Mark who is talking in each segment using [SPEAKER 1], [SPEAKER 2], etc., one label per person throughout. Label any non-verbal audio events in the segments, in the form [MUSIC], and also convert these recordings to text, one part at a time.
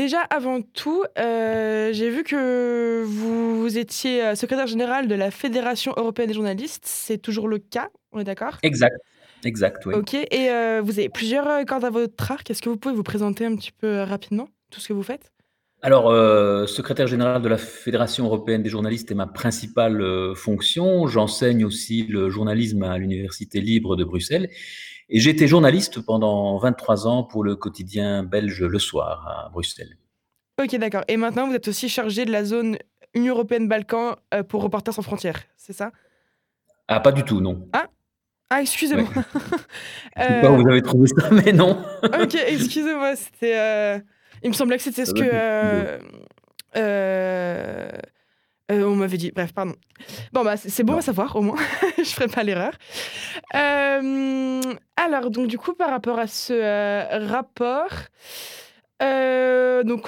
[SPEAKER 1] Déjà, avant tout, euh, j'ai vu que vous, vous étiez euh, secrétaire général de la Fédération européenne des journalistes. C'est toujours le cas, on est d'accord?
[SPEAKER 2] Exact, exact, oui.
[SPEAKER 1] Ok, et euh, vous avez plusieurs cordes à votre arc. Est-ce que vous pouvez vous présenter un petit peu rapidement tout ce que vous faites?
[SPEAKER 2] Alors, euh, secrétaire général de la Fédération européenne des journalistes est ma principale euh, fonction. J'enseigne aussi le journalisme à l'Université libre de Bruxelles. Et j'ai été journaliste pendant 23 ans pour le quotidien belge Le Soir à Bruxelles.
[SPEAKER 1] Ok, d'accord. Et maintenant, vous êtes aussi chargé de la zone Union européenne-Balkans euh, pour Reporters sans frontières, c'est ça?
[SPEAKER 2] Ah, pas du tout, non.
[SPEAKER 1] Ah, excusez-moi. [LAUGHS]
[SPEAKER 2] Je sais pas où vous avez trouvé ça, mais non.
[SPEAKER 1] ok, excusez-moi, c'était. euh, Il me semblait que c'était ce que. euh, euh, euh, on m'avait dit. Bref, pardon. Bon, bah, c'est bon
[SPEAKER 2] Non.
[SPEAKER 1] à savoir, au moins. [LAUGHS] Je ferai pas l'erreur. Euh, alors, donc, du coup, par rapport à ce euh, rapport. donc,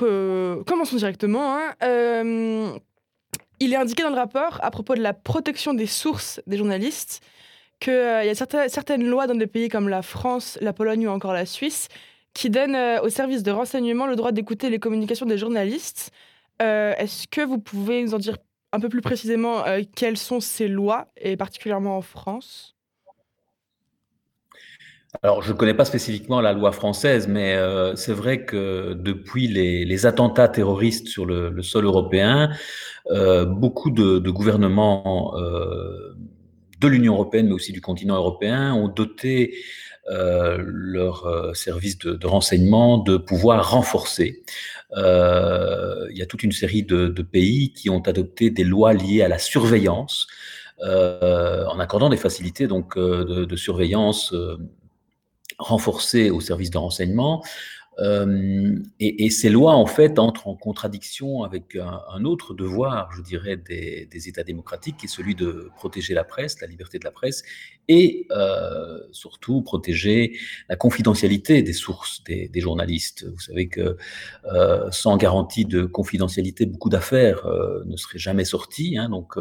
[SPEAKER 1] commençons directement. hein. Il est indiqué dans le rapport, à propos de la protection des sources des journalistes, qu'il y a certaines, certaines lois dans des pays comme la France, la Pologne ou encore la Suisse qui donnent aux services de renseignement le droit d'écouter les communications des journalistes. Euh, Est-ce que vous pouvez nous en dire un peu plus précisément euh, quelles sont ces lois, et particulièrement en France?
[SPEAKER 2] Alors, je ne connais pas spécifiquement la loi française, mais euh, c'est vrai que depuis les, les attentats terroristes sur le, le sol européen, euh, beaucoup de, de gouvernements euh, de l'Union européenne, mais aussi du continent européen, ont doté euh, leurs euh, services de, renseignement de pouvoir renforcer. Euh, il y a toute une série de, pays qui ont adopté des lois liées à la surveillance, euh, en accordant des facilités donc euh, de, surveillance. euh, renforcées au service de renseignement. Euh, et, ces lois, en fait, entrent en contradiction avec un, autre devoir, je dirais, des, États démocratiques, qui est celui de protéger la presse, la liberté de la presse, et euh, surtout protéger la confidentialité des sources des, des journalistes. Vous savez que euh, sans garantie de confidentialité, beaucoup d'affaires euh, ne seraient jamais sorties. Hein, donc,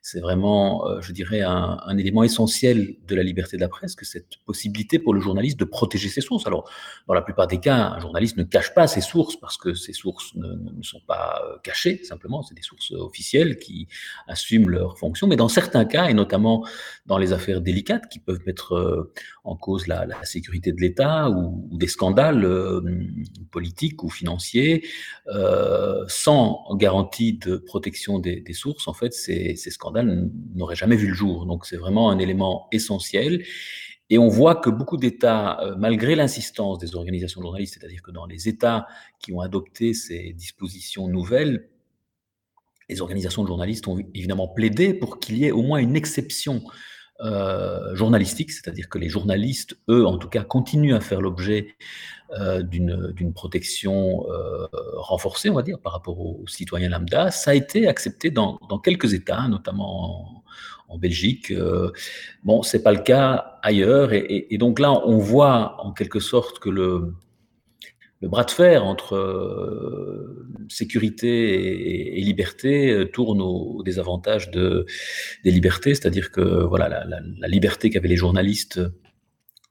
[SPEAKER 2] c'est vraiment, je dirais, un, élément essentiel de la liberté de la presse, que cette possibilité pour le journaliste de protéger ses sources. Alors, dans la plupart des cas, un journaliste ne cache pas ses sources parce que ces sources ne, ne sont pas cachées, simplement, c'est des sources officielles qui assument leurs fonctions. Mais dans certains cas, et notamment dans les affaires délicates qui peuvent mettre euh, en cause la, sécurité de l'État ou, des scandales euh, politiques ou financiers, euh, sans garantie de protection des, sources, en fait, ces, ces scandales n'auraient jamais vu le jour. Donc, c'est vraiment un élément essentiel. Et on voit que beaucoup d'États, malgré l'insistance des organisations de journalistes, c'est-à-dire que dans les États qui ont adopté ces dispositions nouvelles, les organisations de journalistes ont évidemment plaidé pour qu'il y ait au moins une exception euh, journalistique, c'est-à-dire que les journalistes, eux, en tout cas, continuent à faire l'objet euh, d'une protection euh, renforcée, on va dire, par rapport aux, citoyens lambda. Ça a été accepté dans, dans quelques États, notamment en, Belgique. Bon, c'est pas le cas ailleurs, et, donc là, on voit en quelque sorte que le, le bras de fer entre euh, sécurité et, et, liberté euh, tourne au désavantage de, des libertés, c'est-à-dire que voilà la, la, la liberté qu'avaient les journalistes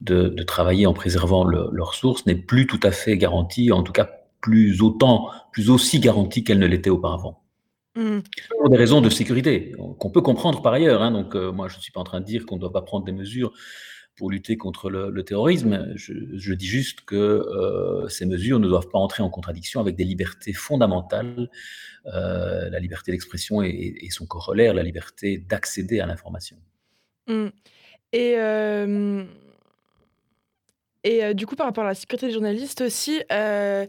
[SPEAKER 2] de, de, travailler en préservant le, leurs sources n'est plus tout à fait garantie, en tout cas plus autant, plus aussi garantie qu'elle ne l'était auparavant. Mmh. Pour des raisons de sécurité, qu'on peut comprendre par ailleurs. Hein, donc, euh, moi, je ne suis pas en train de dire qu'on ne doit pas prendre des mesures pour lutter contre le, terrorisme. Je, dis juste que euh, ces mesures ne doivent pas entrer en contradiction avec des libertés fondamentales, euh, la liberté d'expression et, son corollaire, la liberté d'accéder à l'information.
[SPEAKER 1] Mmh. Et, euh, et du coup, par rapport à la sécurité des journalistes aussi, il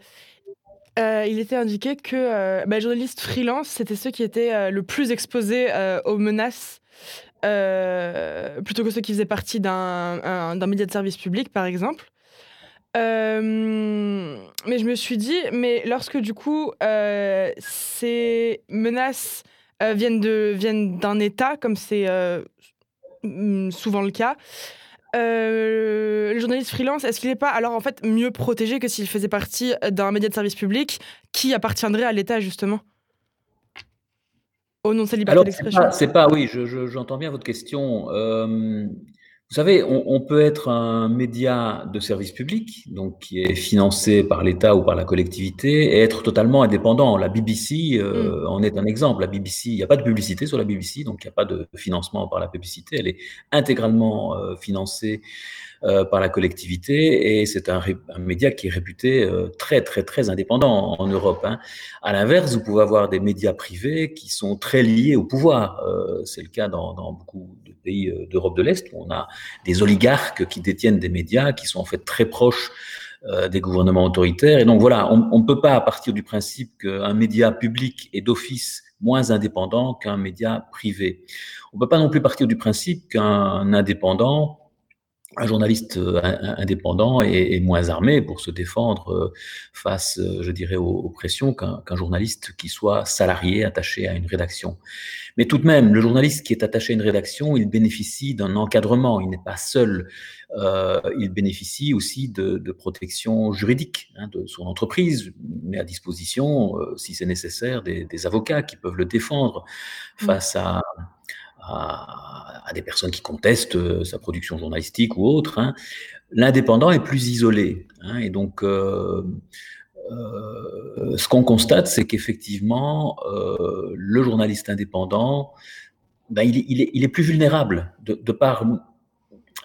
[SPEAKER 1] était indiqué que bah, les journalistes freelance, c'était ceux qui étaient le plus exposés aux menaces euh, plutôt que ceux qui faisaient partie d'un média de service public, par exemple. Euh, mais je me suis dit, mais lorsque du coup euh, ces menaces viennent d'un viennent État, comme c'est souvent le cas, le journaliste freelance, est-ce qu'il n'est pas alors en fait mieux protégé que s'il faisait partie d'un média de service public qui appartiendrait à l'État justement?
[SPEAKER 2] Au nom de sa liberté d'expression C'est pas, pas, oui, j'entends je, je, bien votre question. Euh, vous savez, on, peut être un média de service public, donc qui est financé par l'État ou par la collectivité, et être totalement indépendant. La BBC euh, mm. en est un exemple. La BBC, il n'y a pas de publicité sur la BBC, donc il n'y a pas de financement par la publicité. Elle est intégralement euh, financée euh, par la collectivité et c'est un, un, média qui est réputé euh, très très très indépendant en, Europe. Hein. À l'inverse, vous pouvez avoir des médias privés qui sont très liés au pouvoir. Euh, c'est le cas dans, dans, beaucoup pays d'Europe de l'Est où on a des oligarques qui détiennent des médias qui sont en fait très proches des gouvernements autoritaires. Et donc voilà, on ne peut pas partir du principe qu'un média public est d'office moins indépendant qu'un média privé. On ne peut pas non plus partir du principe qu'un indépendant un journaliste euh, indépendant est, moins armé pour se défendre euh, face, euh, je dirais, aux, pressions qu'un journaliste qui soit salarié, attaché à une rédaction. Mais tout de même, le journaliste qui est attaché à une rédaction, il bénéficie d'un encadrement, il n'est pas seul, euh, il bénéficie aussi de, de protection juridique hein, de son entreprise, met à disposition, si c'est nécessaire, des, des, avocats qui peuvent le défendre mmh. face à à, des personnes qui contestent euh, sa production journalistique ou autre. Hein. L'indépendant est plus isolé. Hein, et donc, euh, euh, ce qu'on constate, c'est qu'effectivement, le journaliste indépendant, ben, il, est, plus vulnérable de, par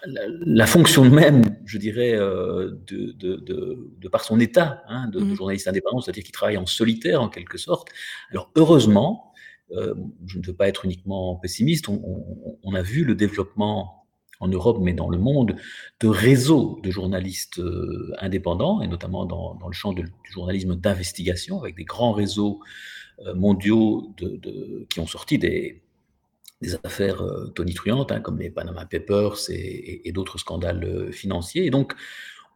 [SPEAKER 2] la, fonction même, je dirais, de, par son état hein, de, mmh. journaliste indépendant, c'est-à-dire qu'il travaille en solitaire en quelque sorte. Alors heureusement, euh, je ne veux pas être uniquement pessimiste, on, a vu le développement en Europe, mais dans le monde, de réseaux de journalistes euh, indépendants, et notamment dans, le champ du journalisme d'investigation, avec des grands réseaux euh, mondiaux qui ont sorti des, affaires tonitruantes, hein, comme les Panama Papers et, d'autres scandales financiers. Et donc,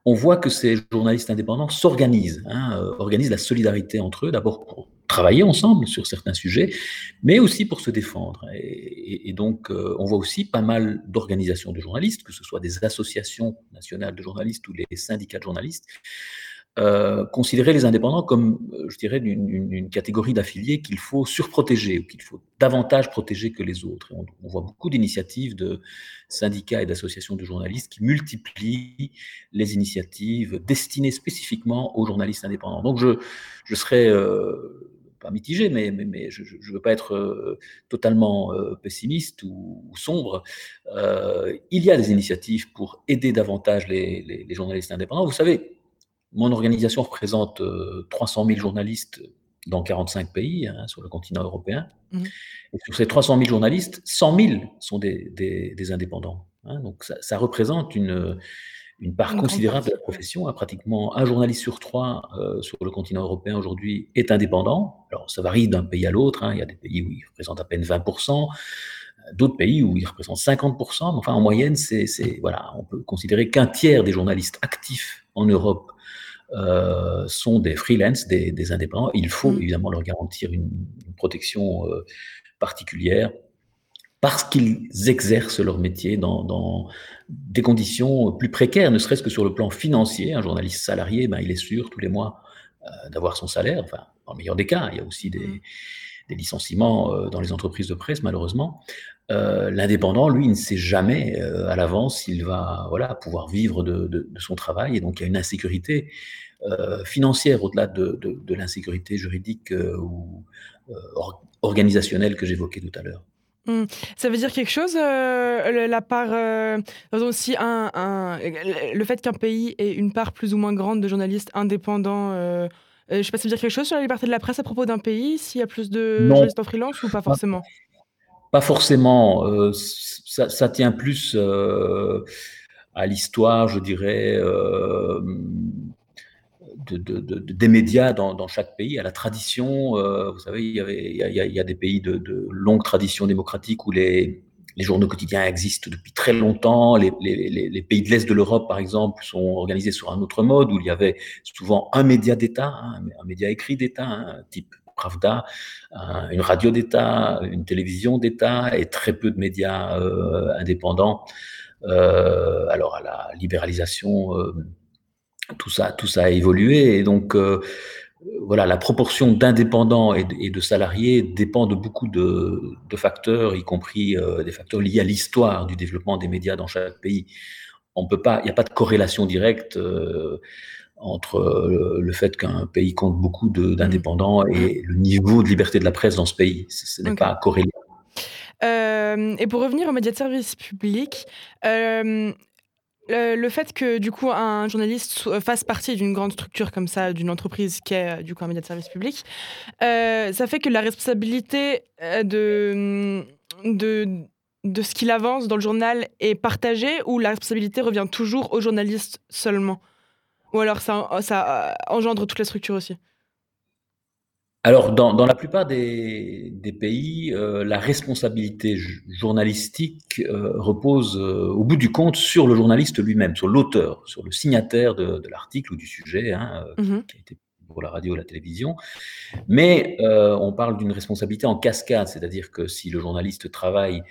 [SPEAKER 2] on voit que ces journalistes indépendants s'organisent, hein, organisent la solidarité entre eux, d'abord pour travailler ensemble sur certains sujets, mais aussi pour se défendre. Et, donc, euh, on voit aussi pas mal d'organisations de journalistes, que ce soit des associations nationales de journalistes ou les syndicats de journalistes, euh, considérer les indépendants comme, euh, je dirais, une, catégorie d'affiliés qu'il faut surprotéger, ou qu'il faut davantage protéger que les autres. on, voit beaucoup d'initiatives de syndicats et d'associations de journalistes qui multiplient les initiatives destinées spécifiquement aux journalistes indépendants. Donc je, je serais euh, pas mitigé, mais, mais, je ne veux pas être totalement pessimiste ou, sombre. il y a des initiatives pour aider davantage les, les journalistes indépendants. Vous savez, mon organisation représente 300 euh, 000 journalistes dans 45 pays hein, sur le continent européen. Mmh. Et sur ces 300 000 journalistes, 100 000 sont des, des, indépendants. Hein. donc ça, représente une, une part considérable de la profession. Hein. pratiquement un journaliste sur trois euh, sur le continent européen aujourd'hui est indépendant. Alors ça varie d'un pays à l'autre. Il y a des pays où il représente à peine 20%, d'autres pays où il représente 50%. enfin, en moyenne, c'est voilà, on peut considérer qu'un tiers des journalistes actifs en Europe euh, sont des freelances, des, indépendants. Il faut mm. évidemment leur garantir une, protection euh, particulière parce qu'ils exercent leur métier dans, des conditions plus précaires, ne serait-ce que sur le plan financier. Un journaliste salarié, ben, il est sûr tous les mois euh, d'avoir son salaire, enfin, en meilleur des cas. Il y a aussi des, mm. licenciements dans les entreprises de presse, malheureusement. L'indépendant, lui, ne sait jamais à l'avance s'il va voilà, pouvoir vivre de, de, son travail, et donc il y a une insécurité euh, financière au-delà de, de, l'insécurité juridique euh, ou euh, organisationnelle que j'évoquais tout à l'heure.
[SPEAKER 1] Mmh. Ça veut dire quelque chose, la part, aussi un, un, le fait qu'un pays ait une part plus ou moins grande de journalistes indépendants. je ne sais pas, ça veut dire quelque chose sur la liberté de la presse à propos d'un pays, s'il y a plus de journalistes en freelance ou pas forcément?
[SPEAKER 2] Pas, forcément. Ça, ça, tient plus à l'histoire, je dirais de, des médias dans, chaque pays, à la tradition. Euh, vous savez, il y, a, des pays de, longue tradition démocratique où les, journaux quotidiens existent depuis très longtemps. Les, les, pays de l'Est de l'Europe, par exemple, sont organisés sur un autre mode où il y avait souvent un média d'État, hein, un média écrit d'État, hein, type Pravda, une radio d'État, une télévision d'État et très peu de médias euh, indépendants. Euh, alors à la libéralisation tout ça, tout ça a évolué. Et donc, euh, voilà, la proportion d'indépendants et, de salariés dépend de beaucoup de, facteurs, y compris euh, des facteurs liés à l'histoire du développement des médias dans chaque pays. On peut pas, il n'y a pas de corrélation directe euh, entre le, fait qu'un pays compte beaucoup d'indépendants mmh. et le niveau de liberté de la presse dans ce pays. Ce, n'est pas corrélé.
[SPEAKER 1] et pour revenir aux médias de service public, le, fait que du coup un journaliste fasse partie d'une grande structure comme ça, d'une entreprise qui est euh, du coup un média de service public, euh, ça fait que la responsabilité euh, de, de, de ce qu'il avance dans le journal est partagée ou la responsabilité revient toujours au journaliste seulement? Ou alors ça, ça engendre toute la structure aussi?
[SPEAKER 2] Alors, dans, dans, la plupart des, des pays, euh, la responsabilité journalistique euh, repose euh, au bout du compte sur le journaliste lui-même, sur l'auteur, sur le signataire de, de l'article ou du sujet, hein, mmh qui a été pour la radio ou la télévision. Mais on parle d'une responsabilité en cascade, c'est-à-dire que si le journaliste travaille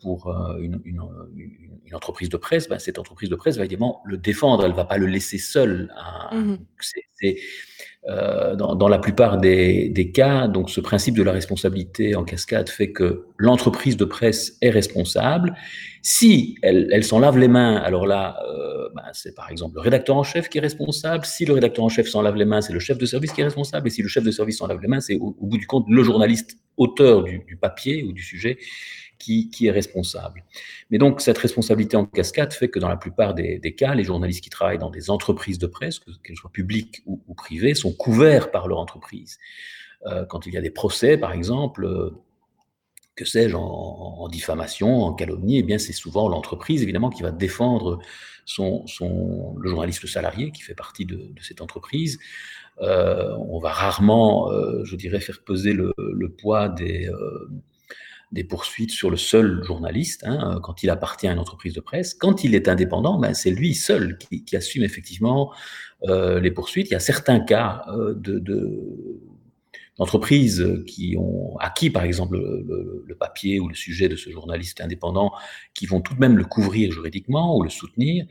[SPEAKER 2] pour une, une, une, entreprise de presse, ben, cette entreprise de presse va évidemment le défendre, elle ne va pas le laisser seul. Hein. Mmh euh, dans, la plupart des, cas, donc ce principe de la responsabilité en cascade fait que l'entreprise de presse est responsable. Si elle, s'en lave les mains, alors là, euh, ben, c'est par exemple le rédacteur en chef qui est responsable. Si le rédacteur en chef s'en lave les mains, c'est le chef de service qui est responsable. Et si le chef de service s'en lave les mains, c'est au, bout du compte le journaliste auteur du, du papier ou du sujet qui, est responsable. Mais donc, cette responsabilité en cascade fait que dans la plupart des, cas, les journalistes qui travaillent dans des entreprises de presse, qu'elles soient publiques ou, privées, sont couverts par leur entreprise. Euh, quand il y a des procès, par exemple, euh, que sais-je, en, diffamation, en calomnie, eh bien, c'est souvent l'entreprise, évidemment, qui va défendre son, le journaliste salarié qui fait partie de, cette entreprise. Euh, on va rarement, je dirais, faire peser le poids des des poursuites sur le seul journaliste, hein, euh, quand il appartient à une entreprise de presse. Quand il est indépendant, ben, c'est lui seul qui, assume effectivement euh, les poursuites. Il y a certains cas euh, de, d'entreprises qui ont acquis, par exemple, le, papier ou le sujet de ce journaliste indépendant, qui vont tout de même le couvrir juridiquement ou le soutenir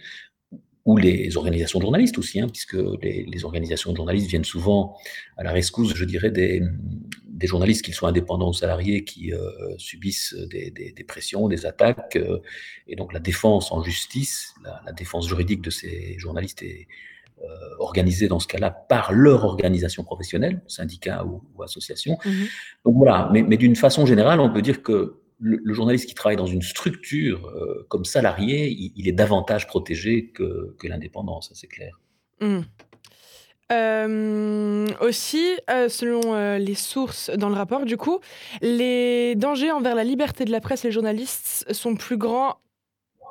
[SPEAKER 2] ou les organisations de journalistes aussi, hein, puisque les, organisations de journalistes viennent souvent à la rescousse, je dirais, des, des journalistes, qu'ils soient indépendants ou salariés, qui euh, subissent des, des, pressions, des attaques. Euh, et donc la défense en justice, la, défense juridique de ces journalistes est euh, organisée dans ce cas-là par leur organisation professionnelle, syndicat ou, association. Mmh donc voilà, mais, mais d'une façon générale, on peut dire que le, journaliste qui travaille dans une structure euh, comme salarié, il, est davantage protégé que, que l'indépendance, c'est clair.
[SPEAKER 1] Mmh. Euh, aussi, euh, selon les sources dans le rapport, du coup, les dangers envers la liberté de la presse et les journalistes sont plus grands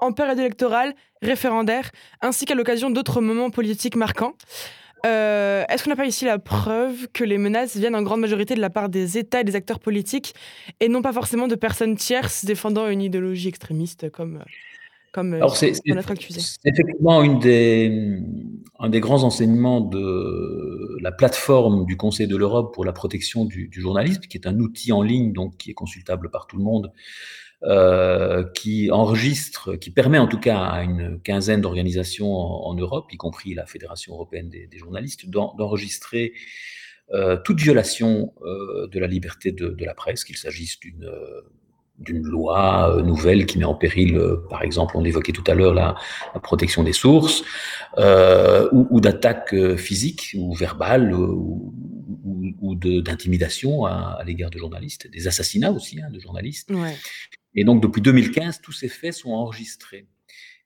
[SPEAKER 1] en période électorale, référendaire, ainsi qu'à l'occasion d'autres moments politiques marquants. Euh, est-ce qu'on n'a pas ici la preuve que les menaces viennent en grande majorité de la part des États et des acteurs politiques et non pas forcément de personnes tierces défendant une idéologie extrémiste comme, comme
[SPEAKER 2] Alors c'est, effectivement une des, un des grands enseignements de la plateforme du Conseil de l'Europe pour la protection du, du journalisme, qui est un outil en ligne donc qui est consultable par tout le monde euh, qui enregistre, qui permet en tout cas à une quinzaine d'organisations en, Europe, y compris la Fédération européenne des, journalistes, d'enregistrer euh, toute violation euh, de la liberté de, la presse, qu'il s'agisse d'une d'une loi nouvelle qui met en péril, par exemple, on l'évoquait tout à l'heure, la, protection des sources, ou, d'attaques physiques ou verbales ou, ou, d'intimidation à, l'égard de journalistes, des assassinats aussi hein, de journalistes. Ouais. Et donc, depuis 2015, tous ces faits sont enregistrés.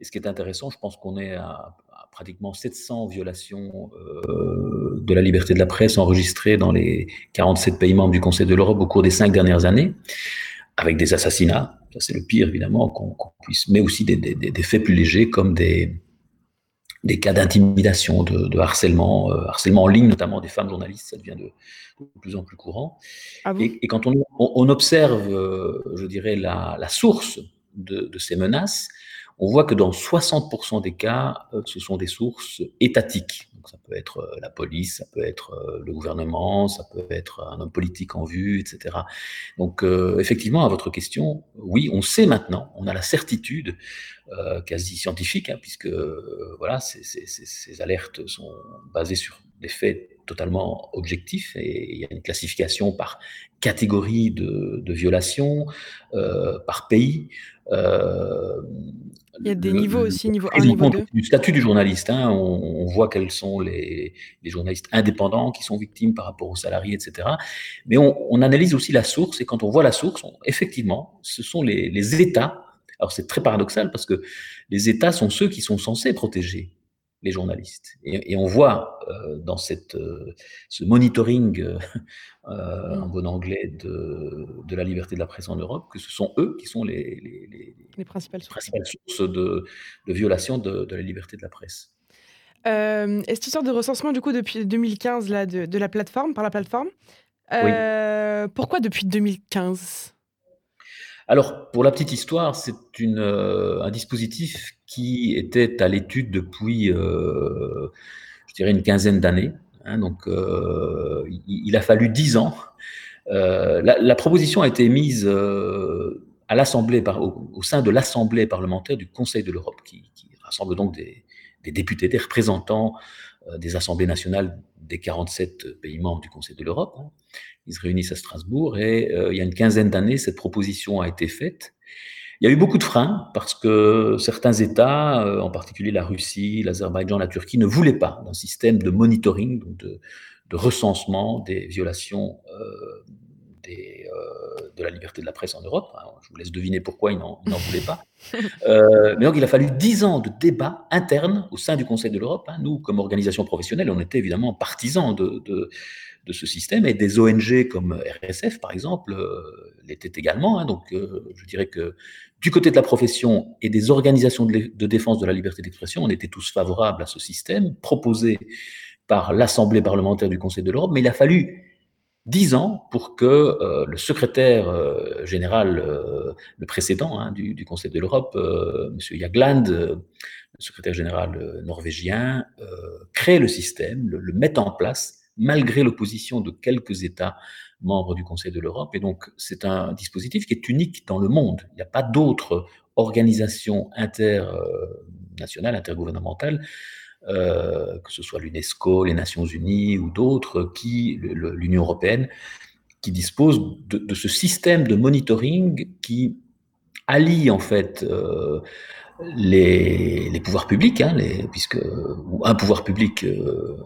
[SPEAKER 2] Et ce qui est intéressant, je pense qu'on est à, pratiquement 700 violations euh, de la liberté de la presse enregistrées dans les 47 pays membres du Conseil de l'Europe au cours des cinq dernières années, avec des assassinats. Ça, c'est le pire, évidemment, qu'on puisse, mais aussi des, des, des, faits plus légers comme des, des cas d'intimidation, de, de, harcèlement, euh, harcèlement en ligne, notamment des femmes journalistes, ça devient de, de plus en plus courant. Ah et, et, quand on, on observe, euh, je dirais, la, la source de, de, ces menaces, on voit que dans 60% des cas, euh, ce sont des sources étatiques. Ça peut être la police, ça peut être le gouvernement, ça peut être un homme politique en vue, etc. Donc effectivement, à votre question, oui, on sait maintenant, on a la certitude quasi scientifique, hein, puisque voilà, ces, alertes sont basées sur des faits totalement objectifs et il y a une classification par catégorie de, de violations, par pays.
[SPEAKER 1] Euh, il y a des niveaux aussi, niveau 1, niveau 2.
[SPEAKER 2] Du statut du journaliste, hein, on, voit quels sont les, les, journalistes indépendants qui sont victimes par rapport aux salariés, etc. Mais on, on analyse aussi la source, et quand on voit la source, effectivement, ce sont les, les États. Alors c'est très paradoxal parce que les États sont ceux qui sont censés protéger les journalistes. Et, et on voit euh, dans cette, euh, ce monitoring euh, euh, en mm. bon anglais de, de, la liberté de la presse en Europe que ce sont eux qui sont les, les,
[SPEAKER 1] les, principales,
[SPEAKER 2] principales, sources de, de violation de, de, la liberté de la presse.
[SPEAKER 1] Et cette histoire de recensement, du coup, depuis 2015, là, de, de la plateforme, par la plateforme, oui. pourquoi depuis 2015
[SPEAKER 2] alors, pour la petite histoire, c'est euh, un dispositif qui était à l'étude depuis, euh, je dirais, une quinzaine d'années. Hein, donc, euh, il, a fallu dix ans. La, proposition a été mise à l'Assemblée, au, sein de l'Assemblée parlementaire du Conseil de l'Europe, qui, rassemble donc des, députés, des représentants des assemblées nationales des 47 pays membres du Conseil de l'Europe. Ils se réunissent à Strasbourg et euh, il y a une quinzaine d'années, cette proposition a été faite. Il y a eu beaucoup de freins parce que certains États, euh, en particulier la Russie, l'Azerbaïdjan, la Turquie, ne voulaient pas d'un système de monitoring, donc de, de recensement des violations euh, des, euh, de la liberté de la presse en Europe. Alors, je vous laisse deviner pourquoi ils n'en voulaient pas. [LAUGHS] Euh, mais donc, il a fallu dix ans de débats internes au sein du Conseil de l'Europe. Hein. Nous, comme organisation professionnelle, on était évidemment partisans de, de de ce système et des ONG comme RSF, par exemple, euh, l'étaient également. Hein, donc, je dirais que du côté de la profession et des organisations de, de défense de la liberté d'expression, on était tous favorables à ce système proposé par l'Assemblée parlementaire du Conseil de l'Europe, mais il a fallu dix ans pour que euh, le secrétaire euh, général, euh, le précédent hein, du, Conseil de l'Europe, M. Jagland, le secrétaire général norvégien, crée le système, le, le mette en place malgré l'opposition de quelques États membres du Conseil de l'Europe. Et donc, c'est un dispositif qui est unique dans le monde. Il n'y a pas d'autres organisations internationales, intergouvernementales, euh, que ce soit l'UNESCO, les Nations Unies ou d'autres, qui l'Union européenne, qui disposent de, ce système de monitoring qui allie en fait euh, les, pouvoirs publics, hein, puisque un pouvoir public euh,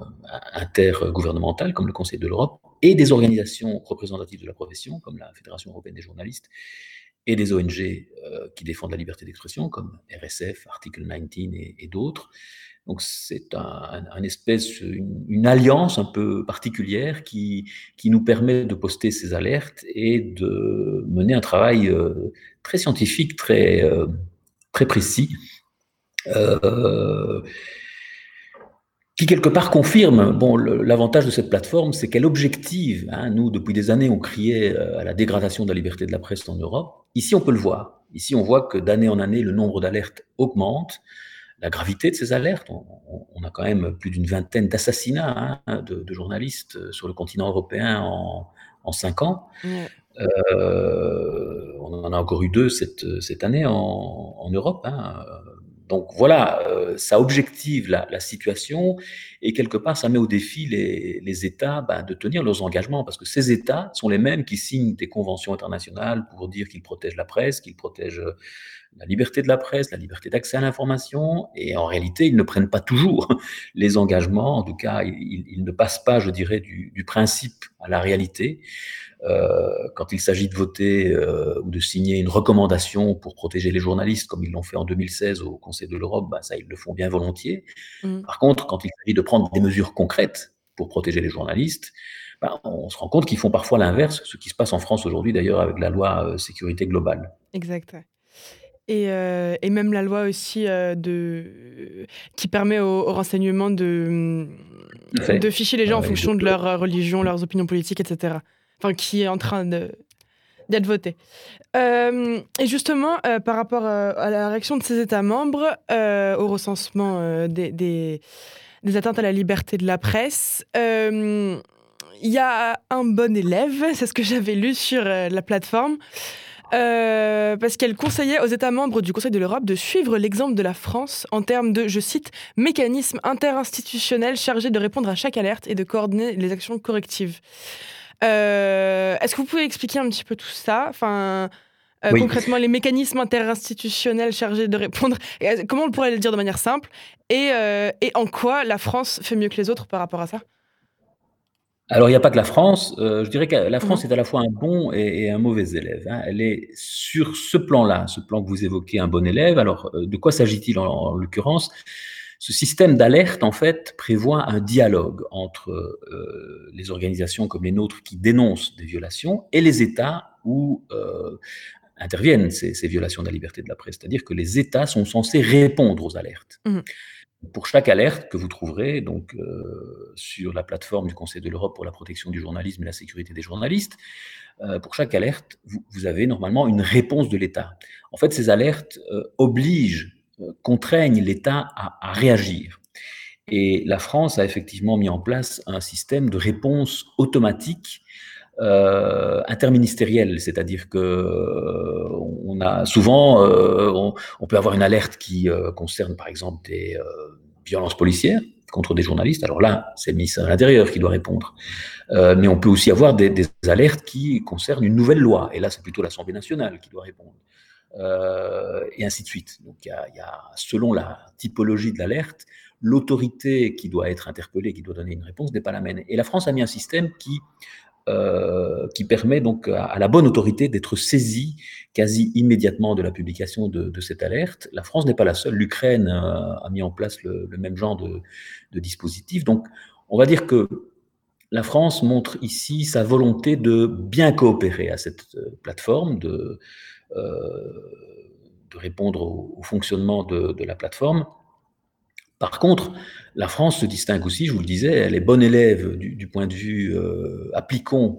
[SPEAKER 2] intergouvernemental comme le Conseil de l'Europe, et des organisations représentatives de la profession comme la Fédération européenne des journalistes, et des ONG qui défendent la liberté d'expression comme RSF, Article 19 et, et d'autres. Donc c'est un, espèce, une, alliance un peu particulière qui, nous permet de poster ces alertes et de mener un travail euh, très scientifique, très euh, précis, euh, qui quelque part confirme, bon, l'avantage de cette plateforme, c'est qu'elle objective, hein, nous, depuis des années, on criait à la dégradation de la liberté de la presse en Europe. Ici, on peut le voir. Ici, on voit que d'année en année, le nombre d'alertes augmente. La gravité de ces alertes, on, on a quand même plus d'une vingtaine d'assassinats hein, de, de, journalistes euh, sur le continent européen en, en cinq ans. Euh, on en a encore eu deux cette, cette année en, en Europe. Hein. Donc voilà, euh, ça objective la, la, situation et quelque part ça met au défi les, les États ben, de tenir leurs engagements parce que ces États sont les mêmes qui signent des conventions internationales pour dire qu'ils protègent la presse, qu'ils protègent la liberté de la presse, la liberté d'accès à l'information, et en réalité, ils ne prennent pas toujours [LAUGHS] les engagements, en tout cas, ils, ils ne passent pas, je dirais, du, du principe à la réalité. Euh, quand il s'agit de voter euh, ou de signer une recommandation pour protéger les journalistes, comme ils l'ont fait en 2016 au Conseil de l'Europe, bah, ça, ils le font bien volontiers. Mmh. Par contre, quand il s'agit de prendre des mesures concrètes pour protéger les journalistes, bah, on se rend compte qu'ils font parfois l'inverse, ce qui se passe en France aujourd'hui d'ailleurs avec la loi euh, sécurité globale.
[SPEAKER 1] Exact. Et, euh, et, même la loi aussi euh, de, qui permet au, au renseignement de, de ficher les gens en fonction de leur religion, leurs opinions politiques, etc enfin qui est en train de d'être voté. Euh, et justement, euh, par rapport euh, à la réaction de ces États membres euh, au recensement euh, des, des, des atteintes à la liberté de la presse. il y a un bon élève, [LAUGHS] c'est ce que j'avais lu sur la plateforme, euh, parce qu'elle conseillait aux États membres du Conseil de l'Europe de suivre l'exemple de la France en termes de, je cite, mécanisme interinstitutionnel chargé de répondre à chaque alerte et de coordonner les actions correctives. Euh, est-ce que vous pouvez expliquer un petit peu tout ça? Enfin, euh, Concrètement, les mécanismes interinstitutionnels chargés de répondre, comment on pourrait le dire de manière simple? Et, et en quoi la France fait mieux que les autres par rapport à ça?
[SPEAKER 2] Alors, il n'y a pas que la France. Euh, je dirais que la France est à la fois un bon et, un mauvais élève. Hein. Elle est sur ce plan-là, ce plan que vous évoquez, un bon élève. Alors, euh, de quoi s'agit-il en, l'occurrence? Ce système d'alerte, en fait, prévoit un dialogue entre euh, les organisations comme les nôtres qui dénoncent des violations et les États où interviennent ces, violations de la liberté de la presse. C'est-à-dire que les États sont censés répondre aux alertes. Mmh. Pour chaque alerte que vous trouverez donc euh, sur la plateforme du Conseil de l'Europe pour la protection du journalisme et la sécurité des journalistes, euh, pour chaque alerte, vous, avez normalement une réponse de l'État. En fait, ces alertes euh, obligent, contraignent l'État à, à, réagir. Et la France a effectivement mis en place un système de réponse automatique euh, interministériel, c'est-à-dire que euh, on a souvent, euh, on, peut avoir une alerte qui concerne par exemple des violences policières contre des journalistes. Alors là, c'est le ministère de l'Intérieur qui doit répondre. mais on peut aussi avoir des, alertes qui concernent une nouvelle loi, et là c'est plutôt l'Assemblée nationale qui doit répondre. et ainsi de suite. Donc il y, a, selon la typologie de l'alerte, l'autorité qui doit être interpellée, qui doit donner une réponse n'est pas la même. Et la France a mis un système qui euh, qui permet donc à, la bonne autorité d'être saisie quasi immédiatement de la publication de, cette alerte. La France n'est pas la seule, l'Ukraine euh, a mis en place le, même genre de, dispositif. Donc on va dire que la France montre ici sa volonté de bien coopérer à cette euh, plateforme, de, de répondre au, fonctionnement de la plateforme par contre, la France se distingue aussi, je vous le disais, elle est bonne élève du, point de vue euh, appliquons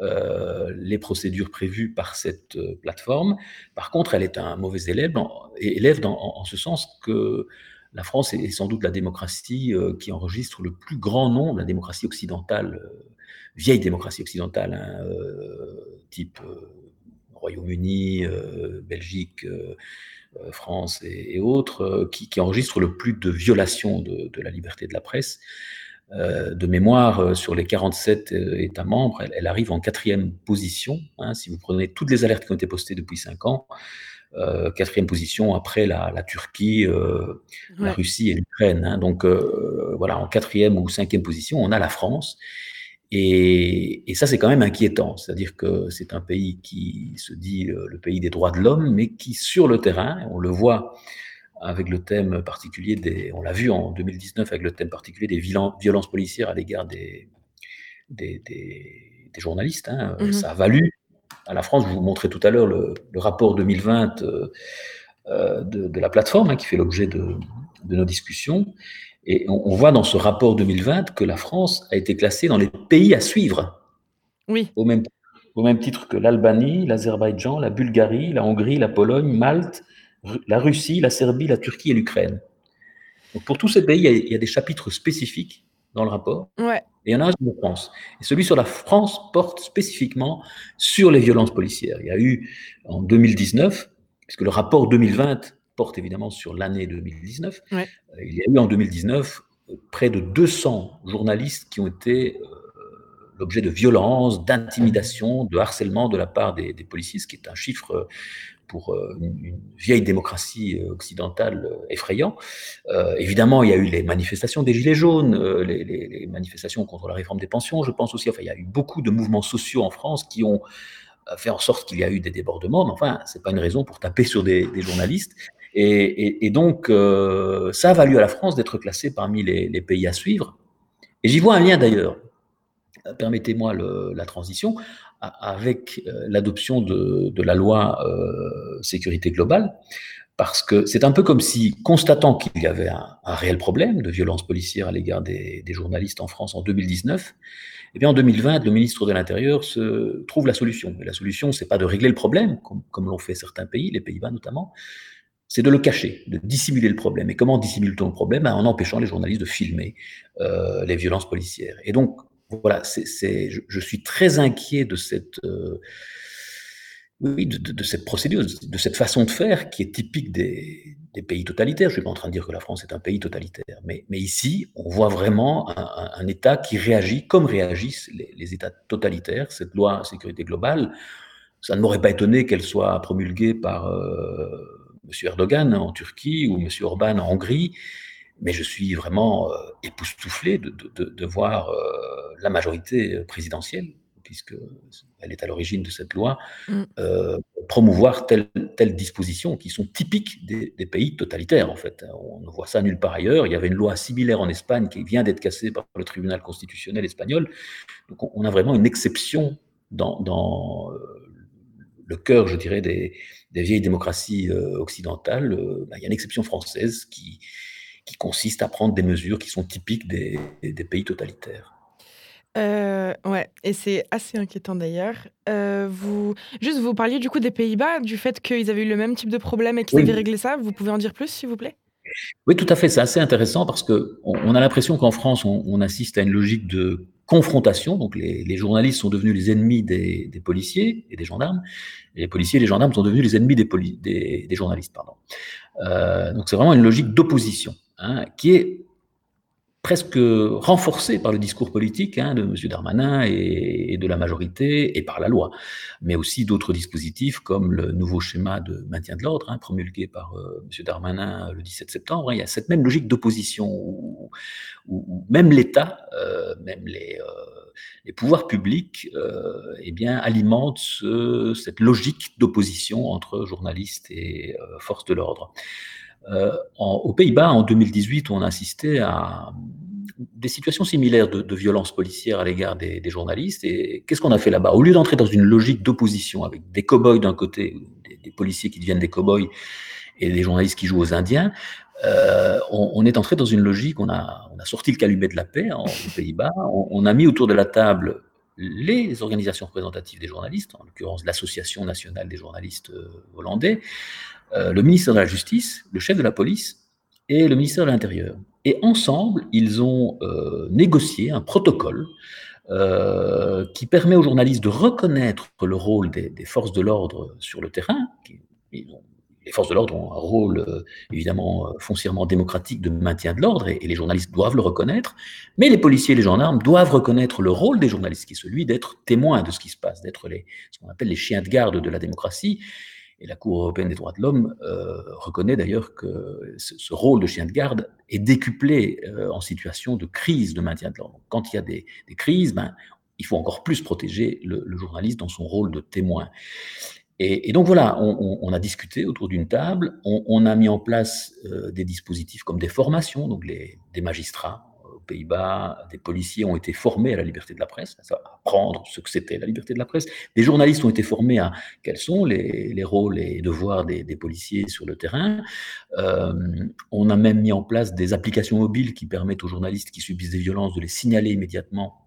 [SPEAKER 2] euh, les procédures prévues par cette euh, plateforme. Par contre, elle est un mauvais élève, en, élève en, ce sens que la France est, sans doute la démocratie qui enregistre le plus grand nombre, la démocratie occidentale, vieille démocratie occidentale, hein, type Royaume-Uni, Belgique France et, autres, euh, qui, enregistrent le plus de violations de, la liberté de la presse. Euh, de mémoire, sur les 47 États membres, elle, arrive en quatrième position. Hein, si vous prenez toutes les alertes qui ont été postées depuis cinq ans, quatrième position après la, Turquie, la Russie et l'Ukraine. Hein. donc voilà, en quatrième ou cinquième position, on a la France. Et, ça, c'est quand même inquiétant. C'est-à-dire que c'est un pays qui se dit euh, le pays des droits de l'homme, mais qui, sur le terrain, on le voit avec le thème particulier des, on l'a vu en 2019 avec le thème particulier des violences policières à l'égard des, des, journalistes. Hein. Mmh ça a valu à la France, je vous montrais tout à l'heure le, rapport 2020 euh, euh, de, la plateforme hein, qui fait l'objet de, de, nos discussions. Et on, voit dans ce rapport 2020 que la France a été classée dans les pays à suivre.
[SPEAKER 1] Oui.
[SPEAKER 2] Au même, au même titre que l'Albanie, l'Azerbaïdjan, la Bulgarie, la Hongrie, la Pologne, Malte, la Russie, la Serbie, la Turquie et l'Ukraine. pour tous ces pays, il y, a, des chapitres spécifiques dans le rapport.
[SPEAKER 1] Ouais.
[SPEAKER 2] Et il y en a un sur la France. Et celui sur la France porte spécifiquement sur les violences policières. Il y a eu en 2019, puisque le rapport 2020 porte évidemment sur l'année 2019. Euh, il y a eu en 2019 euh, près de 200 journalistes qui ont été euh, l'objet de violences, d'intimidation, de harcèlement de la part des, policiers, ce qui est un chiffre pour une, vieille démocratie occidentale effrayant. évidemment, il y a eu les manifestations des Gilets jaunes, les, manifestations contre la réforme des pensions, je pense aussi. Enfin, il y a eu beaucoup de mouvements sociaux en France qui ont fait en sorte qu'il y a eu des débordements, mais enfin, c'est pas une raison pour taper sur des, journalistes. Et, donc, euh, ça a valu à la France d'être classée parmi les, pays à suivre. Et j'y vois un lien d'ailleurs, permettez-moi la transition, avec euh, l'adoption de, la loi euh, sécurité globale, parce que c'est un peu comme si, constatant qu'il y avait un, réel problème de violence policière à l'égard des, journalistes en France en 2019, et eh bien en 2020, le ministre de l'Intérieur se trouve la solution. Et la solution, c'est pas de régler le problème, comme, l'ont fait certains pays, les Pays-Bas notamment, c'est de le cacher, de dissimuler le problème. Et comment dissimule-t-on le problème? Ben, En empêchant les journalistes de filmer euh, les violences policières. Et donc, voilà, je, suis très inquiet de cette, euh, oui, de, cette procédure, de cette façon de faire qui est typique des, pays totalitaires. Je ne suis pas en train de dire que la France est un pays totalitaire, mais, ici, on voit vraiment un, État qui réagit comme réagissent les, États totalitaires. Cette loi sécurité globale, ça ne m'aurait pas étonné qu'elle soit promulguée par euh, M. Erdogan en Turquie ou M. Orban en Hongrie, mais je suis vraiment euh, époustouflé de, voir euh, la majorité présidentielle, puisqu'elle est à l'origine de cette loi, mm. euh, promouvoir telle, telle disposition qui sont typiques des, des, pays totalitaires, en fait. On ne voit ça nulle part ailleurs. Il y avait une loi similaire en Espagne qui vient d'être cassée par le tribunal constitutionnel espagnol. Donc on a vraiment une exception dans, dans le cœur, je dirais, des, des vieilles démocraties euh, occidentales, euh, bah, il y a une exception française qui, qui consiste à prendre des mesures qui sont typiques des, des pays totalitaires.
[SPEAKER 1] Euh, ouais, et c'est assez inquiétant d'ailleurs. Euh, vous, juste, vous parliez du coup des Pays-Bas, du fait qu'ils avaient eu le même type de problème et qu'ils oui. avaient réglé ça. Vous pouvez en dire plus, s'il vous plaît?
[SPEAKER 2] Oui, tout à fait. C'est assez intéressant parce que on, on a l'impression qu'en France, on, on, assiste à une logique de confrontation. Donc, les, les journalistes sont devenus les ennemis des, des, policiers et des gendarmes. Et les policiers et les gendarmes sont devenus les ennemis des, des, des journalistes. Pardon. Euh, donc, c'est vraiment une logique d'opposition hein, qui est presque renforcée par le discours politique hein, de M. Darmanin et, de la majorité et par la loi, mais aussi d'autres dispositifs comme le nouveau schéma de maintien de l'ordre hein, promulgué par euh, M. Darmanin le 17 septembre. Il y a cette même logique d'opposition où, même l'État, euh, même les, euh, les, pouvoirs publics, euh, eh bien, alimentent ce, cette logique d'opposition entre journalistes et euh, forces de l'ordre. Euh, aux Pays-Bas, en 2018, on assistait à des situations similaires de, de violence policière à l'égard des, journalistes. Et qu'est-ce qu'on a fait là-bas? Au lieu d'entrer dans une logique d'opposition avec des cow-boys d'un côté, des, policiers qui deviennent des cow-boys et des journalistes qui jouent aux Indiens, euh, on, est entré dans une logique, on a, a sorti le calumet de la paix aux Pays-Bas, on, on, a mis autour de la table les organisations représentatives des journalistes, en l'occurrence l'Association nationale des journalistes euh, hollandais, euh, le ministère de la Justice, le chef de la police et le ministère de l'Intérieur. Et ensemble, ils ont euh, négocié un protocole euh, qui permet aux journalistes de reconnaître le rôle des, forces de l'ordre sur le terrain. Les forces de l'ordre ont un rôle évidemment foncièrement démocratique de maintien de l'ordre et, et, les journalistes doivent le reconnaître, mais les policiers et les gendarmes doivent reconnaître le rôle des journalistes, qui est celui d'être témoins de ce qui se passe, d'être ce qu'on appelle les chiens de garde de la démocratie et la Cour européenne des droits de l'homme euh, reconnaît d'ailleurs que ce, rôle de chien de garde est décuplé euh, en situation de crise de maintien de l'ordre. Quand il y a des, crises, ben, il faut encore plus protéger le, journaliste dans son rôle de témoin. Et, donc voilà, on, a discuté autour d'une table, on, a mis en place euh, des dispositifs comme des formations, donc des magistrats Pays-Bas, des policiers ont été formés à la liberté de la presse, à apprendre ce que c'était la liberté de la presse. Des journalistes ont été formés à quels sont les, les rôles et devoirs des, des, policiers sur le terrain. Euh, on a même mis en place des applications mobiles qui permettent aux journalistes qui subissent des violences de les signaler immédiatement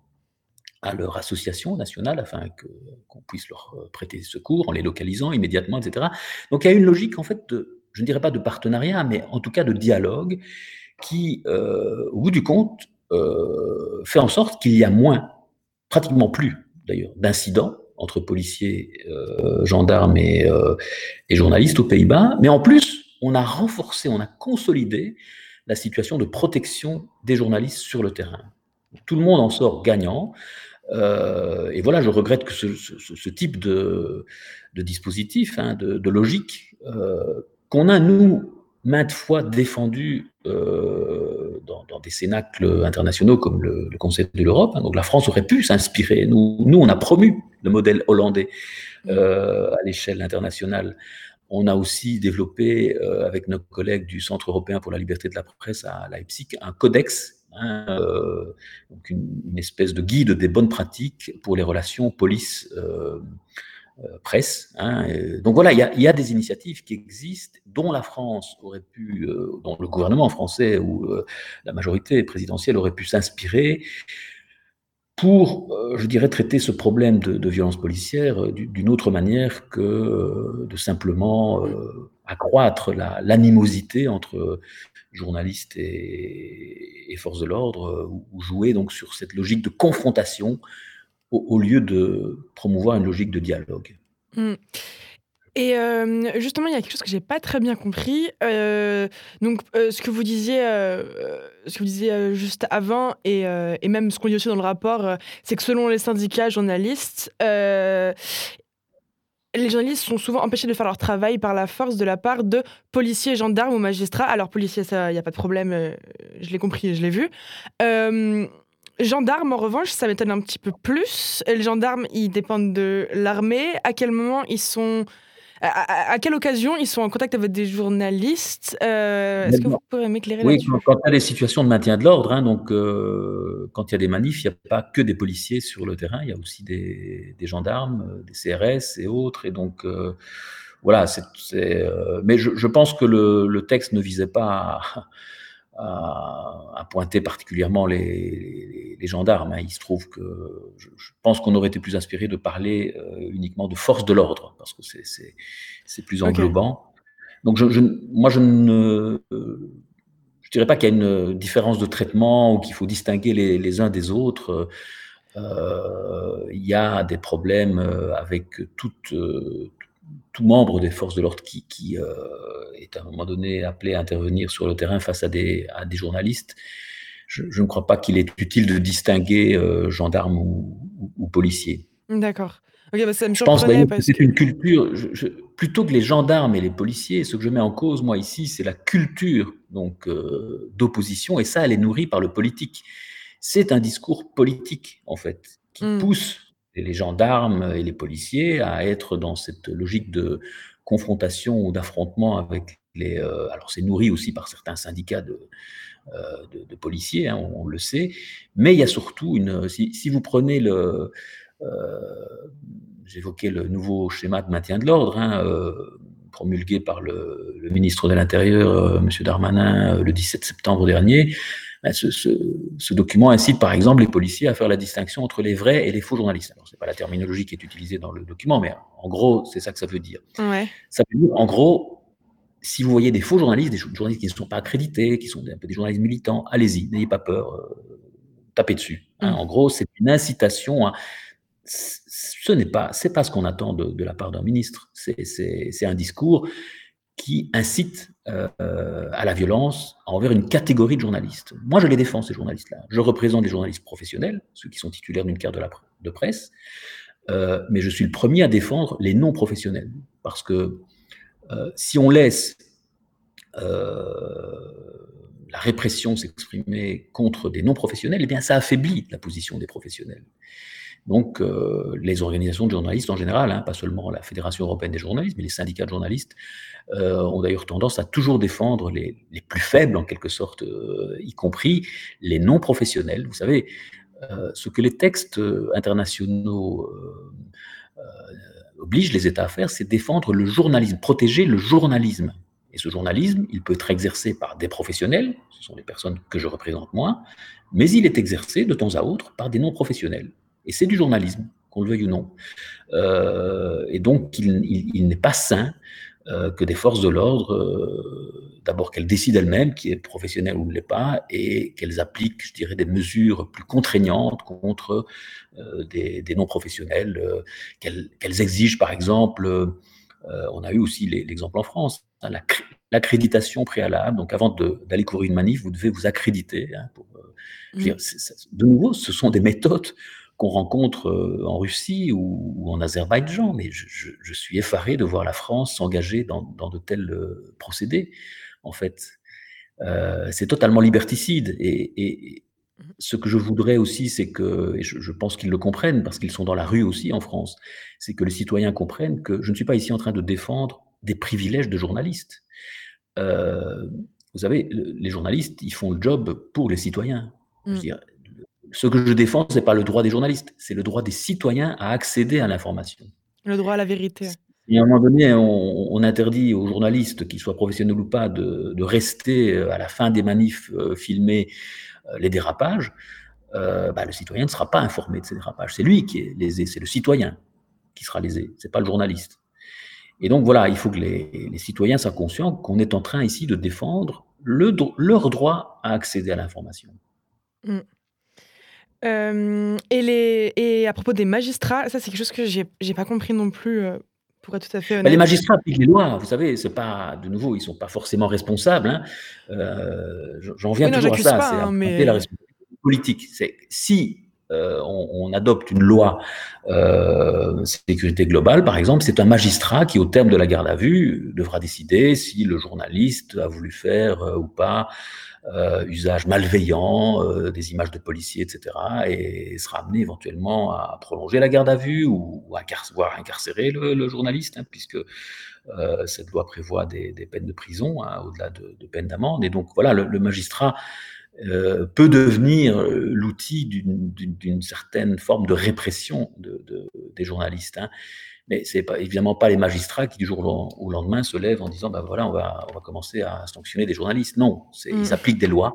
[SPEAKER 2] à leur association nationale afin qu'on qu puisse leur prêter secours en les localisant immédiatement, etc. Donc il y a une logique en fait de, je ne dirais pas de partenariat, mais en tout cas de dialogue qui, euh, au bout du compte, euh, fait en sorte qu'il y a moins, pratiquement plus d'ailleurs, d'incidents entre policiers, euh, gendarmes et, journalistes aux Pays-Bas. Mais en plus, on a renforcé, on a consolidé la situation de protection des journalistes sur le terrain. Tout le monde en sort gagnant. Et voilà, je regrette que ce, type de, dispositif, hein, de, logique, qu'on a, nous, maintes fois défendu euh, dans, dans, des cénacles internationaux comme le, le Conseil de l'Europe. Hein. Donc la France aurait pu s'inspirer. Nous, nous, on a promu le modèle hollandais euh, à l'échelle internationale. On a aussi développé, euh, avec nos collègues du Centre européen pour la liberté de la presse à Leipzig, un codex, hein, euh, donc une, une, espèce de guide des bonnes pratiques pour les relations police euh, presse. Hein, donc voilà, il y, a, des initiatives qui existent, dont la France aurait pu, euh, dont le gouvernement français ou euh, la majorité présidentielle aurait pu s'inspirer pour, je dirais, traiter ce problème de, violence policière d'une autre manière que de simplement accroître l'animosité entre journalistes et, forces de l'ordre, ou jouer donc sur cette logique de confrontation au, lieu de promouvoir une logique de dialogue.
[SPEAKER 1] Mmh. Et justement, il y a quelque chose que j'ai pas très bien compris. donc, ce que vous disiez, ce que vous disiez juste avant, et, et, même ce qu'on dit aussi dans le rapport, c'est que selon les syndicats journalistes, les journalistes sont souvent empêchés de faire leur travail par la force de la part de policiers, gendarmes ou magistrats. Alors, policiers, il n'y a pas de problème, je l'ai compris, je l'ai vu. Gendarmes, en revanche, ça m'étonne un petit peu plus. les gendarmes, ils dépendent de l'armée. À quel moment ils sont à, quelle occasion ils sont en contact avec des journalistes euh, Est-ce que vous pourriez m'éclairer
[SPEAKER 2] Oui, quand il y a des situations de maintien de l'ordre, hein, donc euh, quand il y a des manifs, il n'y a pas que des policiers sur le terrain, il y a aussi des, gendarmes, euh, des CRS et autres. Et donc, voilà, c'est, mais je, pense que le, texte ne visait pas à, pointer particulièrement les, gendarmes. Hein. Il se trouve que je, pense qu'on aurait été plus inspiré de parler euh, uniquement de force de l'ordre, parce que c'est plus englobant. Donc je, moi, je ne je dirais pas qu'il y a une différence de traitement ou qu'il faut distinguer les, uns des autres. Euh, il y a des problèmes avec toute, tout membre des forces de l'ordre qui, qui euh, est à un moment donné appelé à intervenir sur le terrain face à des, à des journalistes, je, ne crois pas qu'il est utile de distinguer euh, gendarmes ou, ou, policiers.
[SPEAKER 1] D'accord. bah ça me
[SPEAKER 2] je pense que c'est une culture. plutôt que les gendarmes et les policiers, ce que je mets en cause, moi, ici, c'est la culture donc euh, d'opposition, et ça, elle est nourrie par le politique. C'est un discours politique, en fait, qui hmm. pousse les gendarmes et les policiers à être dans cette logique de confrontation ou d'affrontement avec les. Euh, alors, c'est nourri aussi par certains syndicats de, euh, policiers, hein, on, le sait, mais il y a surtout une. Si, vous prenez le. Euh, j'évoquais le nouveau schéma de maintien de l'ordre, hein, promulgué par le, le ministre de l'Intérieur, M. Darmanin, le 17 septembre dernier. Ben, ce, document incite par exemple les policiers à faire la distinction entre les vrais et les faux journalistes. Alors, ce n'est pas la terminologie qui est utilisée dans le document, mais en gros, c'est ça que ça veut dire. Ça veut dire, en gros, si vous voyez des faux journalistes, des journalistes qui ne sont pas accrédités, qui sont un peu des journalistes militants, allez-y, n'ayez pas peur, euh, tapez dessus. Hein. Mm. En gros, c'est une incitation Ce n'est pas, c'est pas ce qu'on attend de, de, la part d'un ministre. C'est un discours qui incite euh, à la violence envers une catégorie de journalistes. Moi, je les défends, ces journalistes-là. Je représente des journalistes professionnels, ceux qui sont titulaires d'une carte de presse, euh, mais je suis le premier à défendre les non-professionnels. Parce que euh, si on laisse la répression s'exprimer contre des non-professionnels, eh bien, ça affaiblit la position des professionnels. Donc, euh, les organisations de journalistes en général, hein, pas seulement la Fédération européenne des journalistes, mais les syndicats de journalistes, euh, ont d'ailleurs tendance à toujours défendre les, plus faibles, en quelque sorte, euh, y compris les non professionnels. Vous savez, ce que les textes internationaux obligent les États à faire, c'est défendre le journalisme, protéger le journalisme. Et ce journalisme, il peut être exercé par des professionnels, ce sont les personnes que je représente moi, mais il est exercé de temps à autre par des non professionnels. Et c'est du journalisme, qu'on le veuille ou non. Euh, et donc, il, n'est pas sain euh, que des forces de l'ordre, euh, d'abord qu'elles décident elles-mêmes qui est professionnel ou ne l'est pas, et qu'elles appliquent, je dirais, des mesures plus contraignantes contre des, non-professionnels, qu'elles exigent, par exemple, on a eu aussi l'exemple en France, hein, l'accréditation préalable. Donc, avant d'aller courir une manif, vous devez vous accréditer. Hein, mmh. de nouveau, ce sont des méthodes qu'on rencontre euh, en Russie ou, en Azerbaïdjan, mais je, suis effaré de voir la France s'engager dans, de tels euh, procédés. En fait, euh, c'est totalement liberticide. Et, ce que je voudrais aussi, c'est que, et je, pense qu'ils le comprennent, parce qu'ils sont dans la rue aussi en France, c'est que les citoyens comprennent que je ne suis pas ici en train de défendre des privilèges de journalistes. vous savez, les journalistes, ils font le job pour les citoyens. Mmh ce que je défends, ce n'est pas le droit des journalistes, c'est le droit des citoyens à accéder à l'information.
[SPEAKER 1] Le droit à la vérité.
[SPEAKER 2] Et à un moment donné, on, interdit aux journalistes, qu'ils soient professionnels ou pas, de, rester euh, à la fin des manifs euh, filmer euh, les dérapages. Bah, le citoyen ne sera pas informé de ces dérapages. C'est lui qui est lésé, c'est le citoyen qui sera lésé, c'est pas le journaliste. Et donc voilà, il faut que les, citoyens soient conscients qu'on est en train ici de défendre le, leur droit à accéder à l'information.
[SPEAKER 1] Mm. Euh, et, les, et à propos des magistrats, ça c'est quelque chose que j'ai pas compris non plus. Euh, pour être tout à fait honnête.
[SPEAKER 2] les magistrats appliquent les lois, vous savez, c'est pas de nouveau, ils sont pas forcément responsables. Hein. Euh, j'en viens toujours à ça, c'est hein, mais... la responsabilité politique. C'est si euh, on, adopte une loi euh, sécurité globale, par exemple, c'est un magistrat qui, au terme de la garde à vue, devra décider si le journaliste a voulu faire euh, ou pas usage malveillant des images de policiers, etc., et sera amené éventuellement à prolonger la garde à vue ou, à voire incarcérer le, journaliste, hein, puisque cette loi prévoit des, peines de prison hein, au-delà de, peines d'amende. Et donc voilà, le magistrat euh, peut devenir euh, l'outil d'une certaine forme de répression de, des journalistes. Hein. Mais c'est pas évidemment pas les magistrats qui du jour au lendemain se lèvent en disant ben voilà on va on va commencer à sanctionner des journalistes. Non, ils mm. appliquent des lois,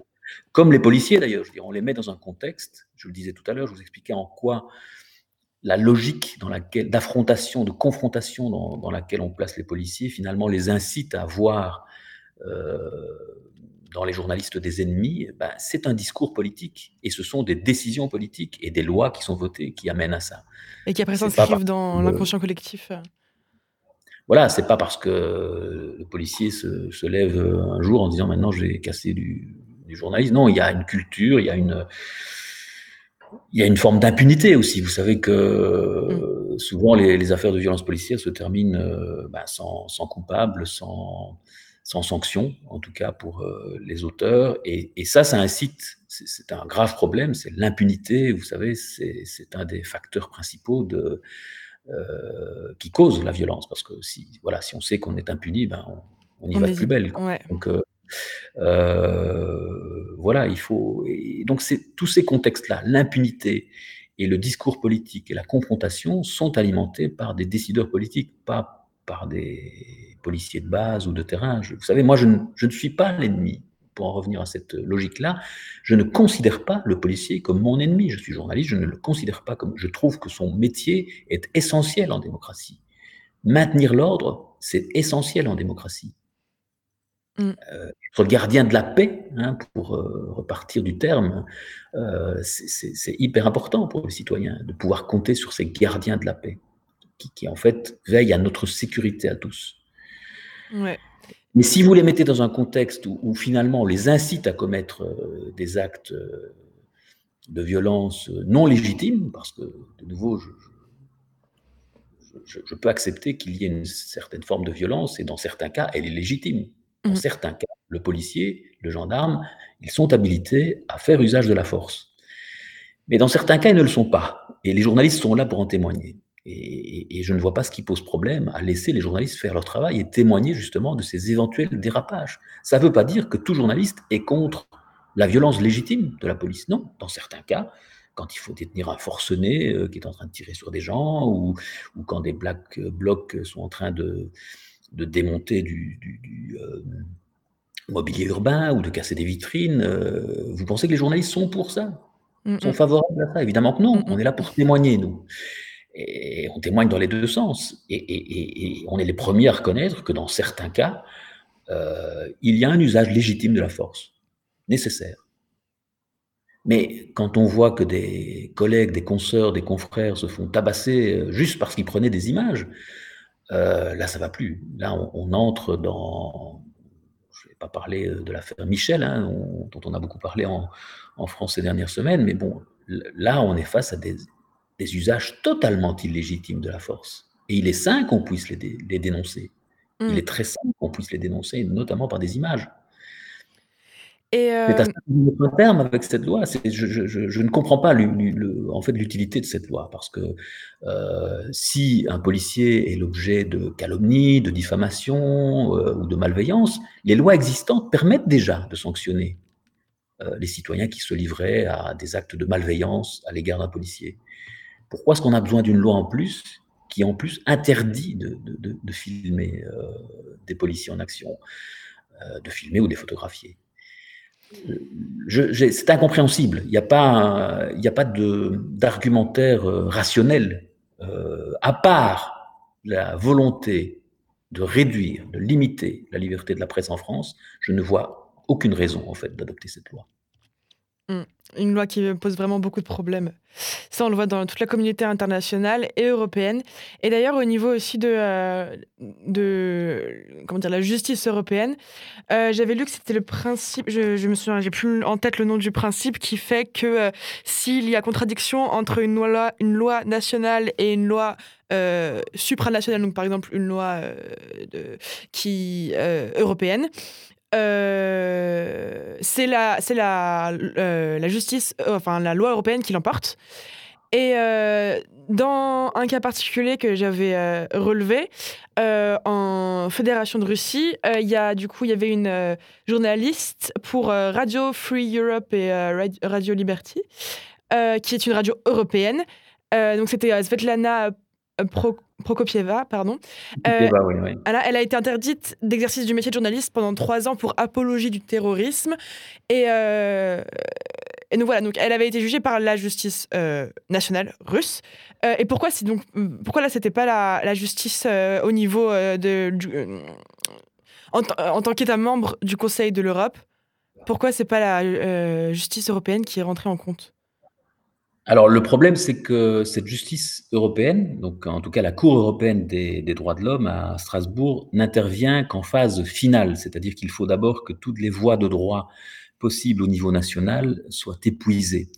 [SPEAKER 2] comme les policiers d'ailleurs. Je on les met dans un contexte. Je le disais tout à l'heure, je vous expliquais en quoi la logique dans laquelle d'affrontation, de confrontation dans, dans, laquelle on place les policiers, finalement les incite à voir euh, dans les journalistes des ennemis, ben, c'est un discours politique et ce sont des décisions politiques et des lois qui sont votées qui amènent à ça.
[SPEAKER 1] Et qui après s'inscrivent dans l'inconscient collectif.
[SPEAKER 2] Voilà, c'est pas parce que le policier se, lève un jour en disant maintenant j'ai cassé du, du journalisme. Non, il y a une culture, il y a une, il y a une forme d'impunité aussi. Vous savez que mm. souvent les, affaires de violence policière se terminent euh, ben, sans, sans coupable, sans sans sanction, en tout cas pour euh, les auteurs. Et, ça, ça incite, c'est un grave problème, c'est l'impunité, vous savez, c'est un des facteurs principaux de, euh, qui cause la violence. Parce que si, voilà, si on sait qu'on est impuni, ben on, y va de plus belle. Donc, euh, voilà, il faut. Et donc, tous ces contextes-là, l'impunité et le discours politique et la confrontation sont alimentés par des décideurs politiques, pas par des policiers de base ou de terrain. vous savez, moi, je ne, suis pas l'ennemi. Pour en revenir à cette logique-là, je ne considère pas le policier comme mon ennemi. Je suis journaliste, je ne le considère pas comme. Je trouve que son métier est essentiel en démocratie. Maintenir l'ordre, c'est essentiel en démocratie. Mm. Euh, être le gardien de la paix, hein, pour euh, repartir du terme, euh, c'est hyper important pour les citoyens de pouvoir compter sur ces gardiens de la paix, qui, qui en fait veillent à notre sécurité à tous. Mais si vous les mettez dans un contexte où, finalement on les incite à commettre euh, des actes euh, de violence euh, non légitimes, parce que de nouveau, je, peux accepter qu'il y ait une certaine forme de violence, et dans certains cas, elle est légitime. Dans mmh. certains cas, le policier, le gendarme, ils sont habilités à faire usage de la force. Mais dans certains cas, ils ne le sont pas. Et les journalistes sont là pour en témoigner. Et, je ne vois pas ce qui pose problème à laisser les journalistes faire leur travail et témoigner justement de ces éventuels dérapages. Ça ne veut pas dire que tout journaliste est contre la violence légitime de la police. Non, dans certains cas, quand il faut détenir un forcené euh, qui est en train de tirer sur des gens, ou, quand des black blocs sont en train de, démonter du, euh, mobilier urbain ou de casser des vitrines, euh, vous pensez que les journalistes sont pour ça? Sont favorables à ça? Évidemment que non, on est là pour témoigner, nous. Et on témoigne dans les deux sens. Et, on est les premiers à reconnaître que dans certains cas, euh, il y a un usage légitime de la force, nécessaire. Mais quand on voit que des collègues, des consoeurs, des confrères se font tabasser euh, juste parce qu'ils prenaient des images, euh, là, ça va plus. Là, on, entre dans. Je ne vais pas parler de l'affaire Michel, hein, dont on a beaucoup parlé en, en France ces dernières semaines, mais bon, là, on est face à des des usages totalement illégitimes de la force. Et il est sain qu'on puisse les, dénoncer. Il mm. est très sain qu'on puisse les dénoncer, notamment par des images. Et euh... C'est un terme avec cette loi. Je, je, ne comprends pas en fait l'utilité de cette loi parce que euh, si un policier est l'objet de calomnie, de diffamation euh, ou de malveillance, les lois existantes permettent déjà de sanctionner euh, les citoyens qui se livraient à des actes de malveillance à l'égard d'un policier. Pourquoi est-ce qu'on a besoin d'une loi en plus qui en plus interdit de, filmer euh, des policiers en action, euh, de filmer ou de les photographier C'est incompréhensible. Il n'y a pas, pas d'argumentaire euh, rationnel, à part la volonté de réduire, de limiter la liberté de la presse en France, je ne vois aucune raison en fait d'adopter cette loi.
[SPEAKER 1] Mmh. Une loi qui pose vraiment beaucoup de problèmes. Ça, on le voit dans toute la communauté internationale et européenne. Et d'ailleurs, au niveau aussi de, euh, comment dire, la justice européenne, euh, j'avais lu que c'était le principe, je, me souviens, j'ai plus en tête le nom du principe, qui fait que euh, s'il y a contradiction entre une loi, une loi nationale et une loi supranationale, donc par exemple une loi qui, européenne, euh, c'est la, c'est la, euh, la justice, euh, enfin la loi européenne qui l'emporte. Et dans un cas particulier que j'avais relevé, en Fédération de Russie, il y a du coup il y avait une journaliste pour Radio Free Europe et Radio Liberty, qui est une radio européenne. donc c'était Svetlana Pro Prokopieva, pardon.
[SPEAKER 2] Euh,
[SPEAKER 1] elle, a, été interdite d'exercice du métier de journaliste pendant trois ans pour apologie du terrorisme. Et, euh, et donc voilà, donc elle avait été jugée par la justice euh, nationale russe. et pourquoi, donc, pourquoi là, c'était pas la, justice au niveau de. en, en, tant qu'État membre du Conseil de l'Europe, pourquoi c'est pas la justice européenne qui est rentrée en compte?
[SPEAKER 2] Alors le problème, c'est que cette justice européenne, donc en tout cas la Cour européenne des, droits de l'homme à Strasbourg, n'intervient qu'en phase finale, c'est-à-dire qu'il faut d'abord que toutes les voies de droit possibles au niveau national soient épuisées.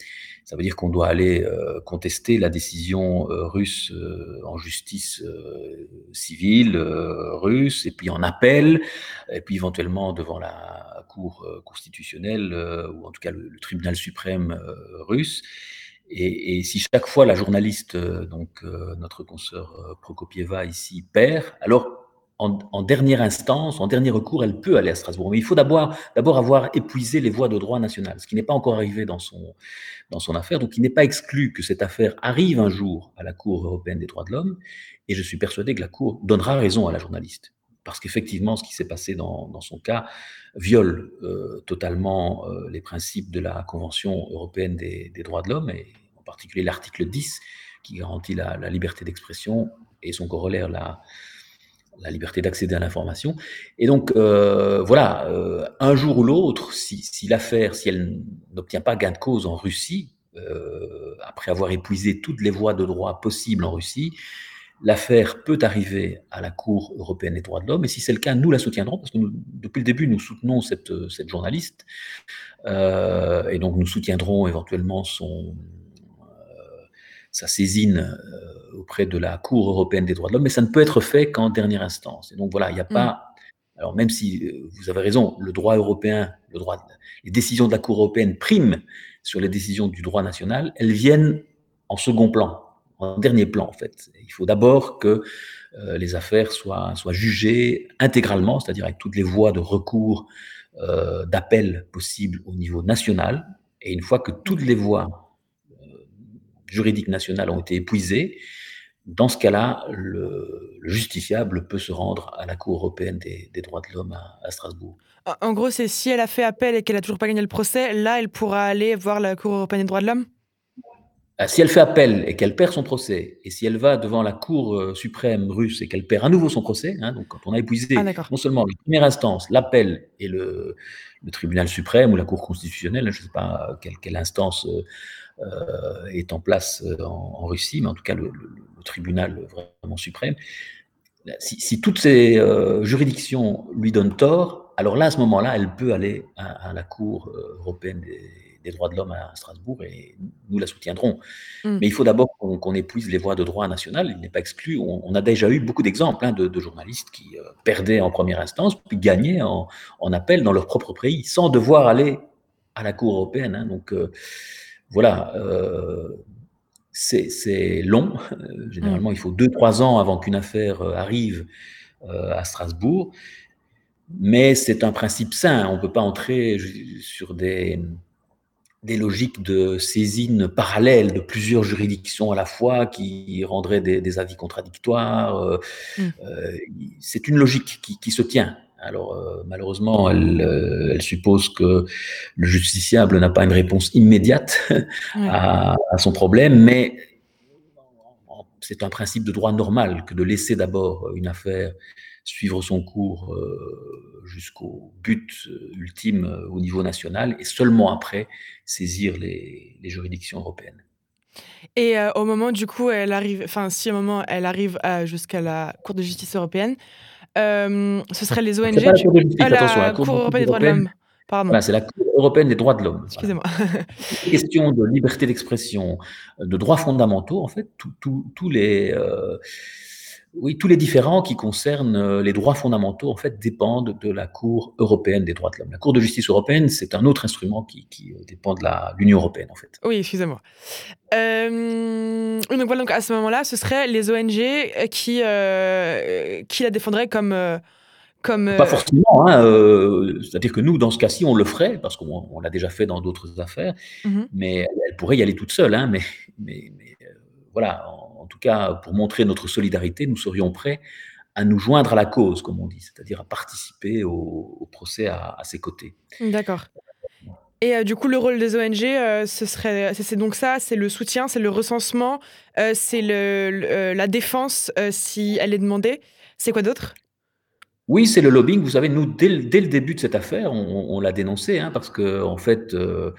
[SPEAKER 2] Ça veut dire qu'on doit aller euh, contester la décision euh, russe euh, en justice civile russe, et puis en appel, et puis éventuellement devant la Cour constitutionnelle, ou en tout cas le tribunal suprême russe. Et, si chaque fois la journaliste, euh, donc euh, notre consoeur euh, Prokopieva ici, perd, alors en, dernière instance, en dernier recours, elle peut aller à Strasbourg. Mais il faut d'abord avoir épuisé les voies de droit national, ce qui n'est pas encore arrivé dans son, dans son affaire. Donc il n'est pas exclu que cette affaire arrive un jour à la Cour européenne des droits de l'homme. Et je suis persuadé que la Cour donnera raison à la journaliste. Parce qu'effectivement, ce qui s'est passé dans, dans, son cas viole totalement les principes de la Convention européenne des, des droits de l'homme et en particulier l'article 10 qui garantit la, liberté d'expression et son corollaire, la, la liberté d'accéder à l'information. Et donc, euh, voilà, euh, un jour ou l'autre, si, l'affaire, si elle n'obtient pas gain de cause en Russie, euh, après avoir épuisé toutes les voies de droit possibles en Russie, l'affaire peut arriver à la Cour européenne des droits de l'homme. Et si c'est le cas, nous la soutiendrons, parce que depuis le début, nous soutenons cette, cette journaliste. et donc, nous soutiendrons éventuellement son, sa saisine euh, auprès de la Cour européenne des droits de l'homme, mais ça ne peut être fait qu'en dernière instance. Et donc voilà, il n'y a pas. Mm. Alors même si euh, vous avez raison, le droit européen, le droit, les décisions de la Cour européenne priment sur les décisions du droit national, elles viennent en second plan, dernier plan en fait. Il faut d'abord que euh, les affaires soient, soient jugées intégralement, c'est-à-dire avec toutes les voies de recours, d'appel possibles au niveau national. Et une fois que toutes les voies juridiques nationales ont été épuisées, dans ce cas-là, le, justiciable peut se rendre à la Cour européenne des, droits de l'homme à, Strasbourg.
[SPEAKER 1] En gros, c'est si elle a fait appel et qu'elle n'a toujours pas gagné le procès, là, elle pourra aller voir la Cour européenne des droits de l'homme?
[SPEAKER 2] Si elle fait appel et qu'elle perd son procès, et si elle va devant la Cour euh, suprême russe et qu'elle perd à nouveau son procès, hein, donc quand on a épuisé ah, non seulement la première instance, l'appel et le, tribunal suprême ou la Cour constitutionnelle, je ne sais pas quelle, quelle instance euh, euh, est en place euh, en, Russie, mais en tout cas le, tribunal vraiment suprême. Si, toutes ces euh, juridictions lui donnent tort, alors là, à ce moment-là, elle peut aller à, la Cour européenne des, droits de l'homme à Strasbourg et nous la soutiendrons. Mm. Mais il faut d'abord qu'on épuise les voies de droit national. Il n'est pas exclu. On, a déjà eu beaucoup d'exemples hein, de, journalistes qui perdaient en première instance, puis gagnaient en, appel dans leur propre pays, sans devoir aller à la Cour européenne. Hein. Donc, voilà, euh, c'est long. Généralement, il faut deux, trois ans avant qu'une affaire euh, arrive euh, à Strasbourg. Mais c'est un principe sain. On ne peut pas entrer sur des, des logiques de saisine parallèle de plusieurs juridictions à la fois qui rendraient des, avis contradictoires. Mmh. c'est une logique qui, qui, se tient. Alors euh, malheureusement, euh, elle, suppose que le justiciable n'a pas une réponse immédiate [LAUGHS] à, son problème, mais c'est un principe de droit normal que de laisser d'abord une affaire suivre son cours jusqu'au but ultime au niveau national et seulement après saisir les, les juridictions européennes.
[SPEAKER 1] Et au moment du coup, elle arrive, enfin si au moment elle arrive jusqu'à la Cour de justice européenne, ce serait les ONG.
[SPEAKER 2] Pas la Cour de justice,
[SPEAKER 1] ah,
[SPEAKER 2] attention,
[SPEAKER 1] la Cour européenne des droits de l'homme.
[SPEAKER 2] Voilà, c'est la Cour européenne des droits de l'homme.
[SPEAKER 1] Excusez-moi.
[SPEAKER 2] Voilà. Question de liberté d'expression, de droits fondamentaux, en fait, tous les, euh, oui, tous les différents qui concernent les droits fondamentaux, en fait, dépendent de la Cour européenne des droits de l'homme. La Cour de justice européenne, c'est un autre instrument qui, qui dépend de l'Union européenne, en fait.
[SPEAKER 1] Oui, excusez-moi. Euh, donc voilà, donc à ce moment-là, ce seraient les ONG qui, euh, qui la défendraient comme. Euh, comme,
[SPEAKER 2] Pas forcément, hein, euh, c'est-à-dire que nous, dans ce cas-ci, on le ferait, parce qu'on on l'a déjà fait dans d'autres affaires,
[SPEAKER 1] mmh
[SPEAKER 2] mais elle pourrait y aller toute seule, hein, mais, mais, mais voilà, en, tout cas, pour montrer notre solidarité, nous serions prêts à nous joindre à la cause, comme on dit, c'est-à-dire à participer au, au procès à, à, ses côtés.
[SPEAKER 1] D'accord. Et euh, du coup, le rôle des ONG, euh, ce serait, c'est donc ça, c'est le soutien, c'est le recensement, euh, c'est le, le, la défense si elle est demandée. C'est quoi d'autre?
[SPEAKER 2] Oui, c'est le lobbying. Vous savez, nous, dès, dès, le début de cette affaire, on, on l'a dénoncé, hein, parce qu'en en fait, euh,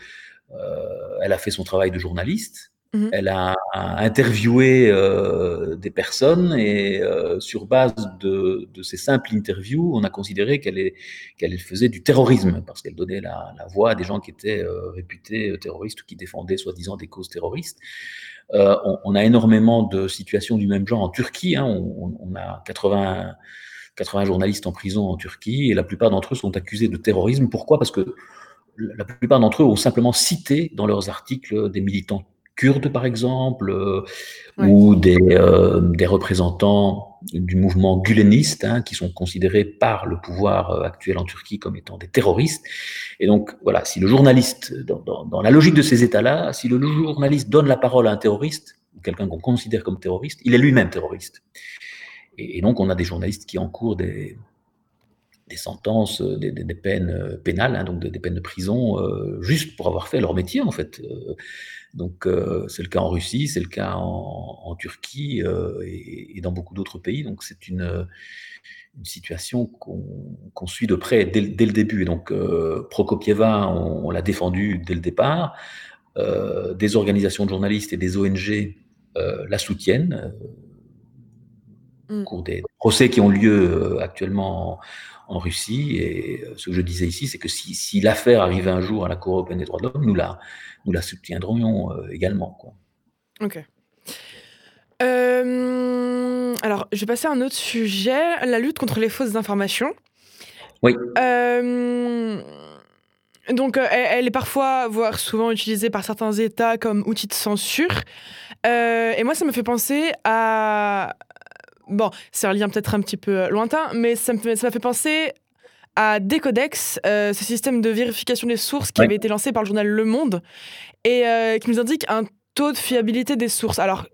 [SPEAKER 2] euh, elle a fait son travail de journaliste.
[SPEAKER 1] Mmh.
[SPEAKER 2] Elle a interviewé euh, des personnes et euh, sur base de, ces simples interviews, on a considéré qu'elle qu faisait du terrorisme parce qu'elle donnait la, voix à des gens qui étaient euh, réputés terroristes ou qui défendaient soi-disant des causes terroristes. On, a énormément de situations du même genre en Turquie. Hein, on, a 80 80 journalistes en prison en Turquie et la plupart d'entre eux sont accusés de terrorisme. Pourquoi? Parce que la plupart d'entre eux ont simplement cité dans leurs articles des militants kurdes, par exemple, euh,
[SPEAKER 1] ouais.
[SPEAKER 2] ou des, euh, des, représentants du mouvement guleniste, hein, qui sont considérés par le pouvoir euh, actuel en Turquie comme étant des terroristes. Et donc, voilà, si le journaliste, dans, dans, dans la logique de ces États-là, si le journaliste donne la parole à un terroriste, ou quelqu'un qu'on considère comme terroriste, il est lui-même terroriste. Et, et, donc, on a des journalistes qui encourent des, des sentences, des, des, peines pénales, hein, donc des, peines de prison, euh, juste pour avoir fait leur métier, en fait. Euh, donc, euh, c'est le cas en Russie, c'est le cas en, Turquie et, dans beaucoup d'autres pays. Donc, c'est une, situation qu'on qu suit de près dès, le début. Et donc, Prokopieva, on, on l'a défendu dès le départ. des organisations de journalistes et des ONG la soutiennent. Au cours des procès qui ont lieu actuellement en Russie. Et ce que je disais ici, c'est que si, si l'affaire arrivait un jour à la Cour européenne des droits de l'homme, nous la, nous la soutiendrions euh, également. Quoi.
[SPEAKER 1] Ok. Euh, alors, je vais passer à un autre sujet, la lutte contre les fausses informations.
[SPEAKER 2] Oui.
[SPEAKER 1] Euh, donc, elle, elle, est parfois, voire souvent utilisée par certains États comme outil de censure. Euh, et moi, ça me fait penser à bon, c'est un lien peut-être un petit peu lointain, mais ça m'a fait, fait, penser à Decodex, euh, ce système de vérification des sources qui
[SPEAKER 2] ouais.
[SPEAKER 1] avait été lancé par le journal Le Monde et euh, qui nous indique un taux de fiabilité des sources. Alors,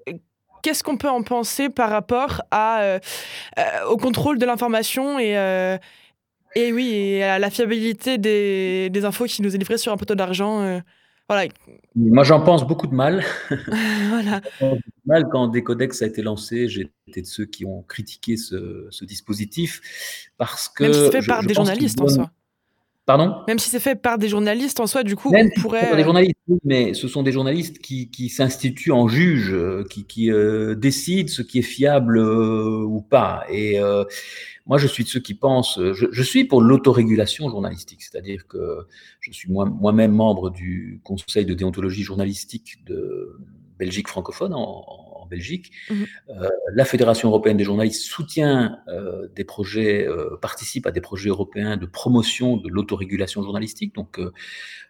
[SPEAKER 1] qu'est-ce qu'on peut en penser par rapport à, euh, au contrôle de l'information et, euh, et oui, et à la fiabilité des, des, infos qui nous est livrée sur un poteau d'argent euh, voilà.
[SPEAKER 2] Moi, j'en pense beaucoup de mal. [LAUGHS]
[SPEAKER 1] voilà.
[SPEAKER 2] mal quand Decodex a été lancé, j'étais de ceux qui ont critiqué ce, ce, dispositif parce que.
[SPEAKER 1] Même si c'est fait par je, des journalistes donne... en soi.
[SPEAKER 2] Pardon?
[SPEAKER 1] Même si c'est fait par des journalistes en soi, du coup,
[SPEAKER 2] Même
[SPEAKER 1] on pourrait.
[SPEAKER 2] Par des journalistes, mais ce sont des journalistes qui, qui s'instituent en juges, qui, qui euh, décident ce qui est fiable euh, ou pas. Et euh, moi, je suis de ceux qui pensent, je, je suis pour l'autorégulation journalistique, c'est-à-dire que je suis moi-même membre du Conseil de déontologie journalistique de Belgique francophone en, en Belgique.
[SPEAKER 1] Mmh.
[SPEAKER 2] Euh, la Fédération européenne des journalistes soutient euh, des projets, euh, participe à des projets européens de promotion de l'autorégulation journalistique. Donc,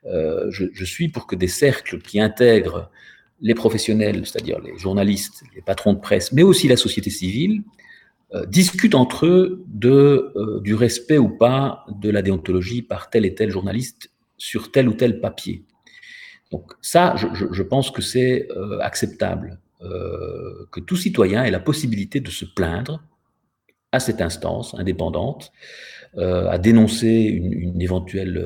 [SPEAKER 2] je, je, suis pour que des cercles qui intègrent les professionnels, c'est-à-dire les journalistes, les patrons de presse, mais aussi la société civile, euh, discutent entre eux de, euh, du respect ou pas de la déontologie par tel et tel journaliste sur tel ou tel papier. Donc ça, je, pense que c'est euh, acceptable, euh, que tout citoyen ait la possibilité de se plaindre à cette instance indépendante, euh, à dénoncer une éventuelle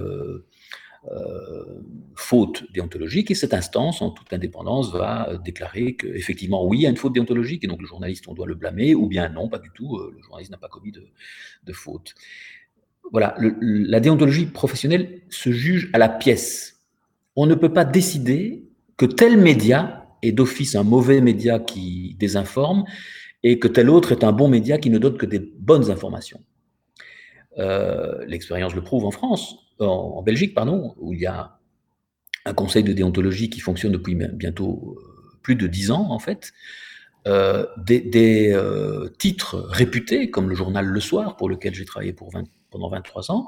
[SPEAKER 2] faute déontologique, et cette instance, en toute indépendance, va déclarer qu'effectivement, oui, il y a une faute déontologique, et donc le journaliste, on doit le blâmer, ou bien non, pas du tout, le journaliste n'a pas commis de, faute. Voilà, la déontologie professionnelle se juge à la pièce. On ne peut pas décider que tel média est d'office un mauvais média qui désinforme, et que tel autre est un bon média qui ne donne que des bonnes informations. Euh, l'expérience le prouve en France, en, Belgique, pardon, où il y a un conseil de déontologie qui fonctionne depuis bientôt euh, plus de dix ans, en fait. Euh, des, titres réputés, comme le journal Le Soir, pour lequel j'ai travaillé pendant 23 ans,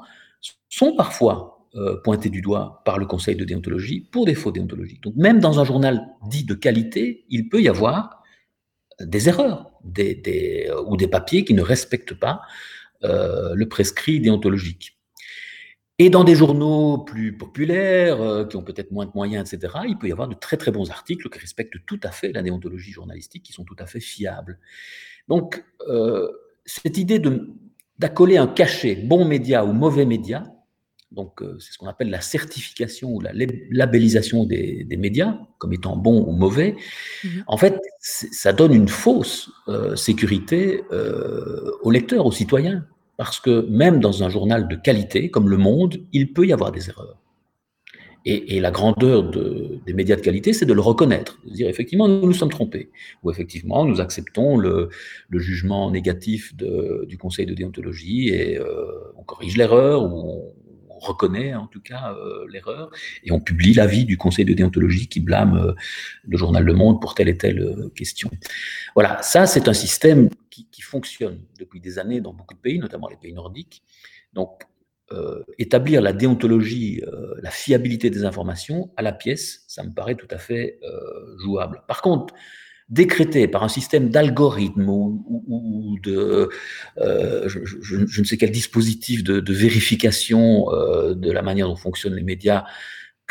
[SPEAKER 2] sont parfois pointés du doigt par le conseil de déontologie pour des fautes déontologiques. Donc même dans un journal dit de qualité, il peut y avoir des erreurs euh, ou des papiers qui ne respectent pas euh, le prescrit déontologique. Et dans des journaux plus populaires, euh, qui ont peut-être moins de moyens, etc., il peut y avoir de très très bons articles qui respectent tout à fait la déontologie journalistique, qui sont tout à fait fiables. Donc, cette idée d'accoler un cachet bon média ou mauvais média, donc c'est ce qu'on appelle la certification ou la labellisation des, médias comme étant bons ou mauvais, mmh en fait, ça donne une fausse sécurité aux lecteurs, aux citoyens, parce que même dans un journal de qualité comme Le Monde, il peut y avoir des erreurs. Et, la grandeur des médias de qualité, c'est de le reconnaître, de dire effectivement nous nous sommes trompés, ou effectivement nous acceptons le, jugement négatif du Conseil de déontologie et on corrige l'erreur ou on reconnaît en tout cas euh, l'erreur et on publie l'avis du conseil de déontologie qui blâme euh, le journal Le Monde pour telle et telle euh, question. Voilà, ça c'est un système qui, fonctionne depuis des années dans beaucoup de pays, notamment les pays nordiques. Donc établir la déontologie, la fiabilité des informations à la pièce, ça me paraît tout à fait jouable. Par contre, décrété par un système d'algorithme ou, de euh, je, ne sais quel dispositif de, vérification euh, de la manière dont fonctionnent les médias,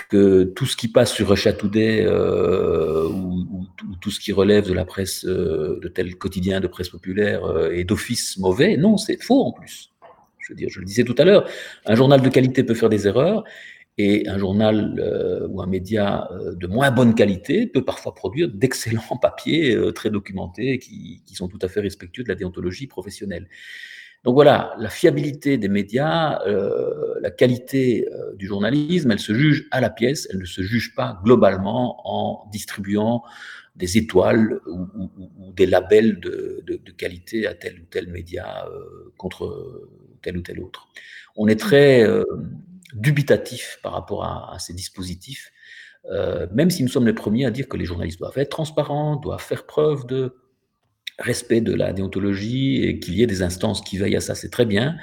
[SPEAKER 2] que tout ce qui passe sur Russia Today euh, ou, tout ce qui relève de la presse, de tel quotidien de presse populaire est d'office mauvais. Non, c'est faux en plus. Je veux dire, je le disais tout à l'heure, un journal de qualité peut faire des erreurs et un journal euh, ou un média euh, de moins bonne qualité peut parfois produire d'excellents [LAUGHS] papiers euh, très documentés qui, sont tout à fait respectueux de la déontologie professionnelle. Donc voilà, la fiabilité des médias, la qualité du journalisme, elle se juge à la pièce, elle ne se juge pas globalement en distribuant des étoiles ou, des labels de, de, qualité à tel ou tel média contre tel ou tel autre. On est très dubitatif par rapport à, ces dispositifs, euh, même si nous sommes les premiers à dire que les journalistes doivent être transparents, doivent faire preuve de respect de la déontologie et qu'il y ait des instances qui veillent à ça, c'est très bien.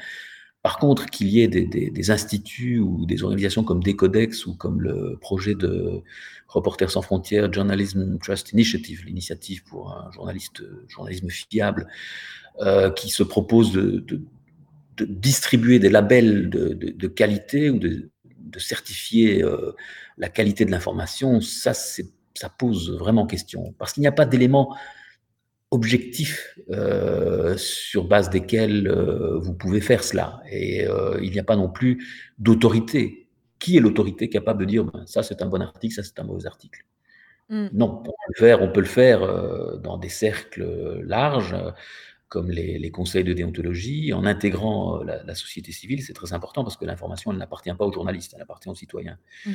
[SPEAKER 2] Par contre, qu'il y ait des, instituts ou des organisations comme Decodex ou comme le projet de Reporters sans frontières, Journalism Trust Initiative, l'initiative pour un journaliste, journalisme fiable, euh, qui se propose de distribuer des labels de, qualité ou de, certifier euh, la qualité de l'information, ça, ça pose vraiment question. Parce qu'il n'y a pas d'éléments objectifs euh, sur base desquels euh, vous pouvez faire cela. Et il n'y a pas non plus d'autorité. Qui est l'autorité capable de dire ben, ça c'est un bon article, ça c'est un mauvais article? Mmh. Non, on peut le faire, on peut le faire dans des cercles larges comme les, conseils de déontologie, en intégrant euh, la, société civile, c'est très important parce que l'information, elle n'appartient pas aux journalistes, elle appartient aux citoyens. Mmh.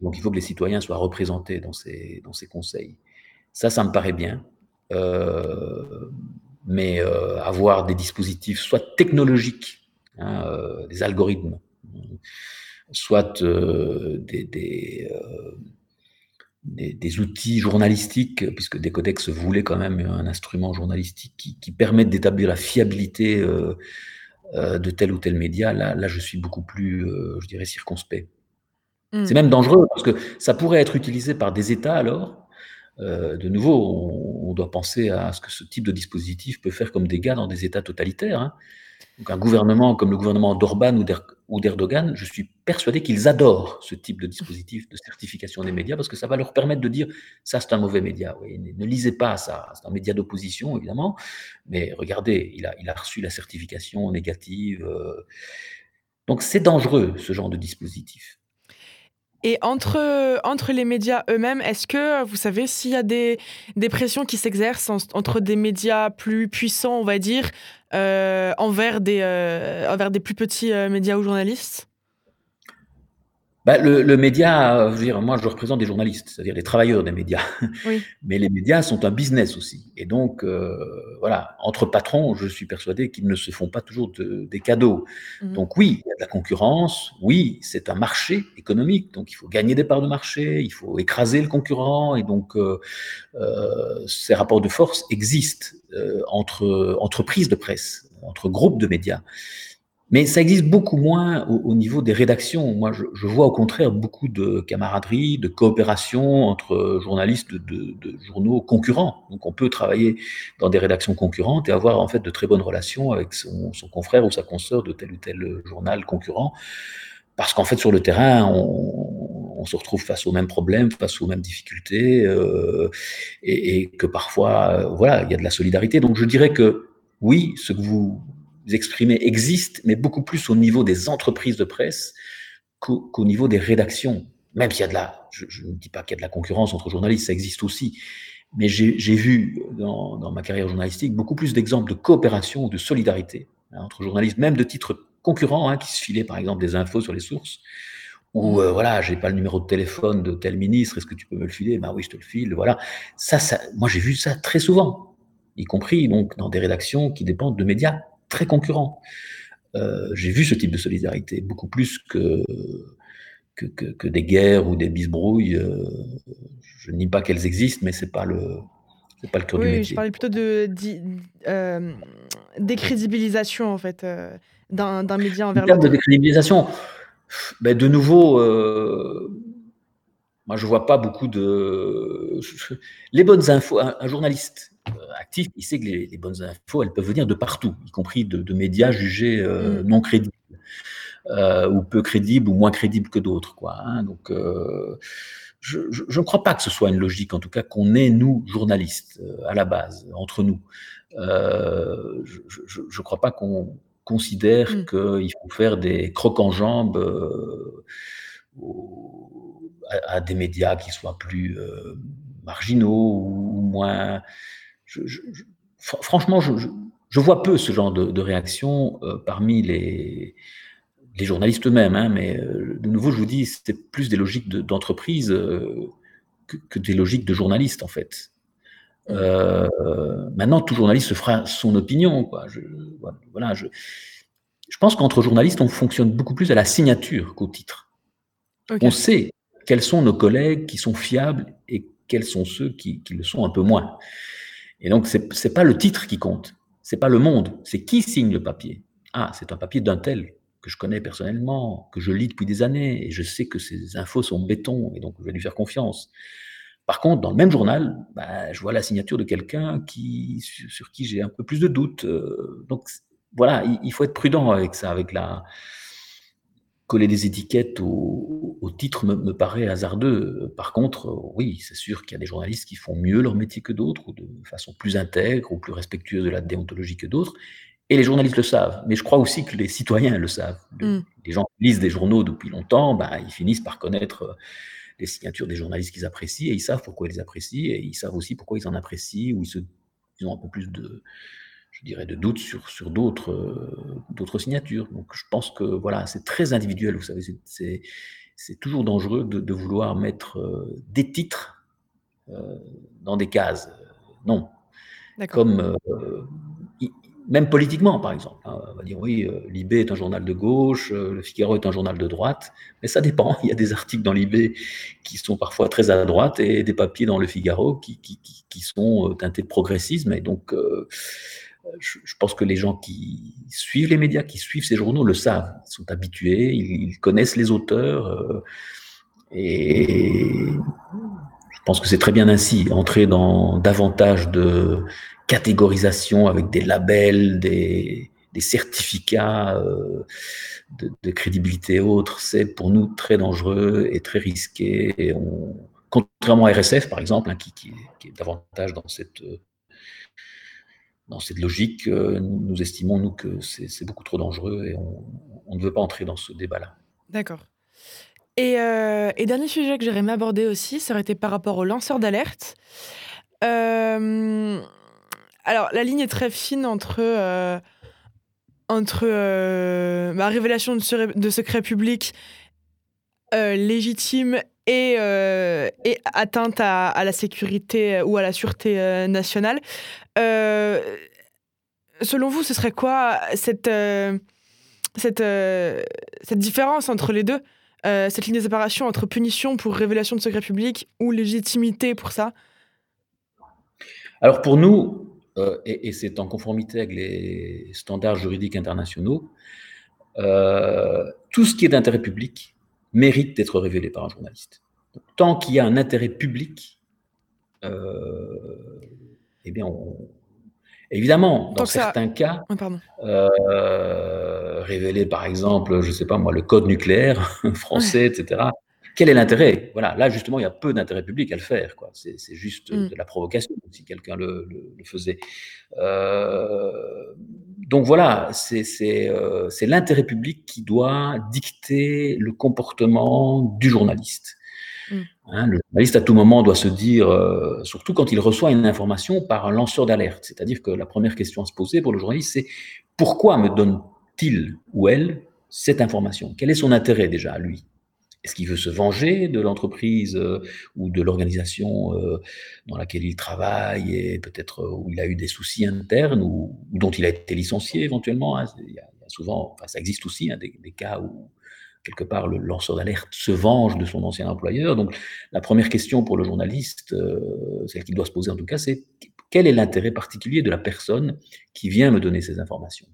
[SPEAKER 2] Donc il faut que les citoyens soient représentés dans ces, dans ces conseils. Ça, ça me paraît bien. Euh, mais euh, avoir des dispositifs soit technologiques, hein, des algorithmes, soit des, des, outils journalistiques, puisque Decodex voulait quand même un instrument journalistique qui, qui permette d'établir la fiabilité euh, euh, de tel ou tel média, là, là je suis beaucoup plus, euh, je dirais, circonspect. Hmm. C'est même dangereux, parce que ça pourrait être utilisé par des États alors. de nouveau, on, doit penser à ce que ce type de dispositif peut faire comme dégâts dans des États totalitaires. Hein. Donc un gouvernement comme le gouvernement d'Orban ou d'Erdogan, je suis persuadé qu'ils adorent ce type de dispositif de certification des médias parce que ça va leur permettre de dire ça c'est un mauvais média. ne, lisez pas ça, c'est un média d'opposition évidemment, mais regardez, il a, il a reçu la certification négative. Euh. Donc c'est dangereux ce genre de dispositif.
[SPEAKER 1] Et entre, entre les médias eux-mêmes, est-ce que vous savez s'il y a des, des pressions qui s'exercent entre des médias plus puissants, on va dire, euh, envers, des, euh, envers des plus petits euh, médias ou journalistes?
[SPEAKER 2] Bah, le, le, média, je veux dire, moi je représente des journalistes, c'est-à-dire les travailleurs des médias. [LAUGHS]
[SPEAKER 1] Oui.
[SPEAKER 2] Mais les médias sont un business aussi. Et donc, euh, voilà, entre patrons, je suis persuadé qu'ils ne se font pas toujours de, des cadeaux.
[SPEAKER 1] Mhm.
[SPEAKER 2] Donc oui, il y a de la concurrence, oui, c'est un marché économique, donc il faut gagner des parts de marché, il faut écraser le concurrent, et donc euh, euh, ces rapports de force existent euh, entre entreprises de presse, entre groupes de médias. Mais ça existe beaucoup moins au, au niveau des rédactions. Moi, je, vois au contraire beaucoup de camaraderie, de coopération entre journalistes de, journaux concurrents. Donc, on peut travailler dans des rédactions concurrentes et avoir en fait de très bonnes relations avec son, confrère ou sa consoeur de tel ou tel journal concurrent. Parce qu'en fait, sur le terrain, on, se retrouve face aux mêmes problèmes, face aux mêmes difficultés, euh, et, et, que parfois, euh, voilà, il y a de la solidarité. Donc, je dirais que oui, ce que vous exprimés existent, mais beaucoup plus au niveau des entreprises de presse qu'au qu niveau des rédactions. Même s'il y a de la, je, ne dis pas qu'il y a de la concurrence entre journalistes, ça existe aussi. Mais j'ai vu dans, dans, ma carrière journalistique beaucoup plus d'exemples de coopération ou de solidarité hein, entre journalistes, même de titres concurrents, hein, qui se filaient par exemple des infos sur les sources, ou euh, voilà, j'ai pas le numéro de téléphone de tel ministre, est-ce que tu peux me le filer? Ben oui, je te le file. Voilà, ça, ça moi j'ai vu ça très souvent, y compris donc dans des rédactions qui dépendent de médias très concurrents. Euh, j'ai vu ce type de solidarité, beaucoup plus que, que, que, que des guerres ou des bisbrouilles. Euh, je ne nie pas qu'elles existent, mais ce n'est pas le, c'est pas le cœur
[SPEAKER 1] oui,
[SPEAKER 2] du métier.
[SPEAKER 1] je parlais plutôt de, euh, décrédibilisation, en fait, euh, d'un média envers
[SPEAKER 2] l'autre. de décrédibilisation, ben de nouveau, moi je vois pas beaucoup de... Les bonnes infos, un, un journaliste actif, il sait que les, les, bonnes infos, elles peuvent venir de partout, y compris de, de médias jugés euh, mm. non crédibles, euh, ou peu crédibles, ou moins crédibles que d'autres. Quoi, hein. Donc, euh, je, ne crois pas que ce soit une logique, en tout cas, qu'on ait, nous, journalistes, à la base, entre nous. je ne crois pas qu'on considère mm. qu'il faut faire des crocs en jambes à, à, des médias qui soient plus marginaux ou moins je, je, je, franchement, je, vois peu ce genre de, de réaction euh, parmi les, les journalistes eux-mêmes. Hein, mais euh, de nouveau, je vous dis, c'était plus des logiques d'entreprise de, euh, que, que, des logiques de journalistes, en fait. Euh, maintenant, tout journaliste se fera son opinion. Quoi. Voilà, je, je pense qu'entre journalistes, on fonctionne beaucoup plus à la signature qu'au titre. Okay. On sait quels sont nos collègues qui sont fiables et quels sont ceux qui, qui le sont un peu moins. Et donc, ce n'est pas le titre qui compte, c'est pas le monde, c'est qui signe le papier. Ah, c'est un papier d'un tel que je connais personnellement, que je lis depuis des années, et je sais que ces infos sont béton, et donc je vais lui faire confiance. Par contre, dans le même journal, bah, je vois la signature de quelqu'un qui, sur qui j'ai un peu plus de doutes. Euh, donc voilà, il, il, faut être prudent avec ça, avec la, coller des étiquettes au, au titre me, me, paraît hasardeux. Par contre, oui, c'est sûr qu'il y a des journalistes qui font mieux leur métier que d'autres, ou de façon plus intègre ou plus respectueuse de la déontologie que d'autres. Et les journalistes le savent. Mais je crois aussi que les citoyens le savent. Mm. Les gens qui lisent des journaux depuis longtemps, ben, ils finissent par connaître les signatures des journalistes qu'ils apprécient et ils savent pourquoi ils les apprécient et ils savent aussi pourquoi ils en apprécient ou ils, se, ils ont un peu plus de, je dirais, de doute sur, sur d'autres, euh, d'autres signatures. Donc, je pense que voilà, c'est très individuel. Vous savez, c'est, c'est toujours dangereux de, de vouloir mettre euh, des titres euh, dans des cases. Non. Comme même politiquement, par exemple. Hein, on va dire oui, Libé est un journal de gauche, Le Figaro est un journal de droite, mais ça dépend. [LAUGHS] Il y a des articles dans Libé qui sont parfois très à droite et des papiers dans Le Figaro qui, qui, qui, qui sont teintés de progressisme. Et donc, euh, je, pense que les gens qui suivent les médias, qui suivent ces journaux, le savent. Ils sont habitués, ils, connaissent les auteurs. Euh, et je pense que c'est très bien ainsi. Entrer dans davantage de catégorisation avec des labels, des, certificats euh, de, crédibilité et autres, c'est pour nous très dangereux et très risqué. Et on, contrairement à RSF, par exemple, hein, qui, est davantage dans cette dans cette logique, euh, nous estimons, nous, que c'est beaucoup trop dangereux et on, ne veut pas entrer dans ce débat-là.
[SPEAKER 1] D'accord. Et, euh, dernier sujet que aimé aborder aussi, ça aurait été par rapport aux lanceurs d'alerte. Euh, alors, la ligne est très fine entre, euh, entre révélation de, secret, euh, légitime et, atteinte à, la sécurité ou à la sûreté nationale. Euh, selon vous, ce serait quoi cette, cette, cette différence entre les deux cette ligne de séparation entre punition pour révélation de secrets publics ou légitimité pour ça?
[SPEAKER 2] Alors pour nous, euh, et, c'est en conformité avec les standards juridiques internationaux, euh, tout ce qui est d'intérêt public mérite d'être révélé par un journaliste. Tant qu'il y a un intérêt public, euh, eh bien, on, évidemment, dans certains ça... cas, euh, révéler par exemple, je ne sais pas moi, le code nucléaire [LAUGHS] français, etc. Quel est l'intérêt? Voilà, là justement, il y a peu d'intérêt public à le faire. C'est juste mm. de la provocation si quelqu'un le, le, le, faisait. Euh, donc voilà, c'est euh, l'intérêt public qui doit dicter le comportement du journaliste. Mm. Hein, le journaliste, à tout moment, doit se dire, euh, surtout quand il reçoit une information par un lanceur d'alerte, c'est-à-dire que la première question à se poser pour le journaliste, c'est pourquoi me donne-t-il ou elle cette information? Quel est son intérêt déjà à lui? Est-ce qu'il veut se venger de l'entreprise euh, ou de l'organisation euh, dans laquelle il travaille et peut-être où il a eu des soucis internes ou, dont il a été licencié éventuellement hein, il, y a, souvent, ça existe aussi hein, des, cas où quelque part le lanceur d'alerte se venge de son ancien employeur. Donc la première question pour le journaliste, euh, celle qu'il doit se poser en tout cas, c'est quel est l'intérêt particulier de la personne qui vient me donner ces informations?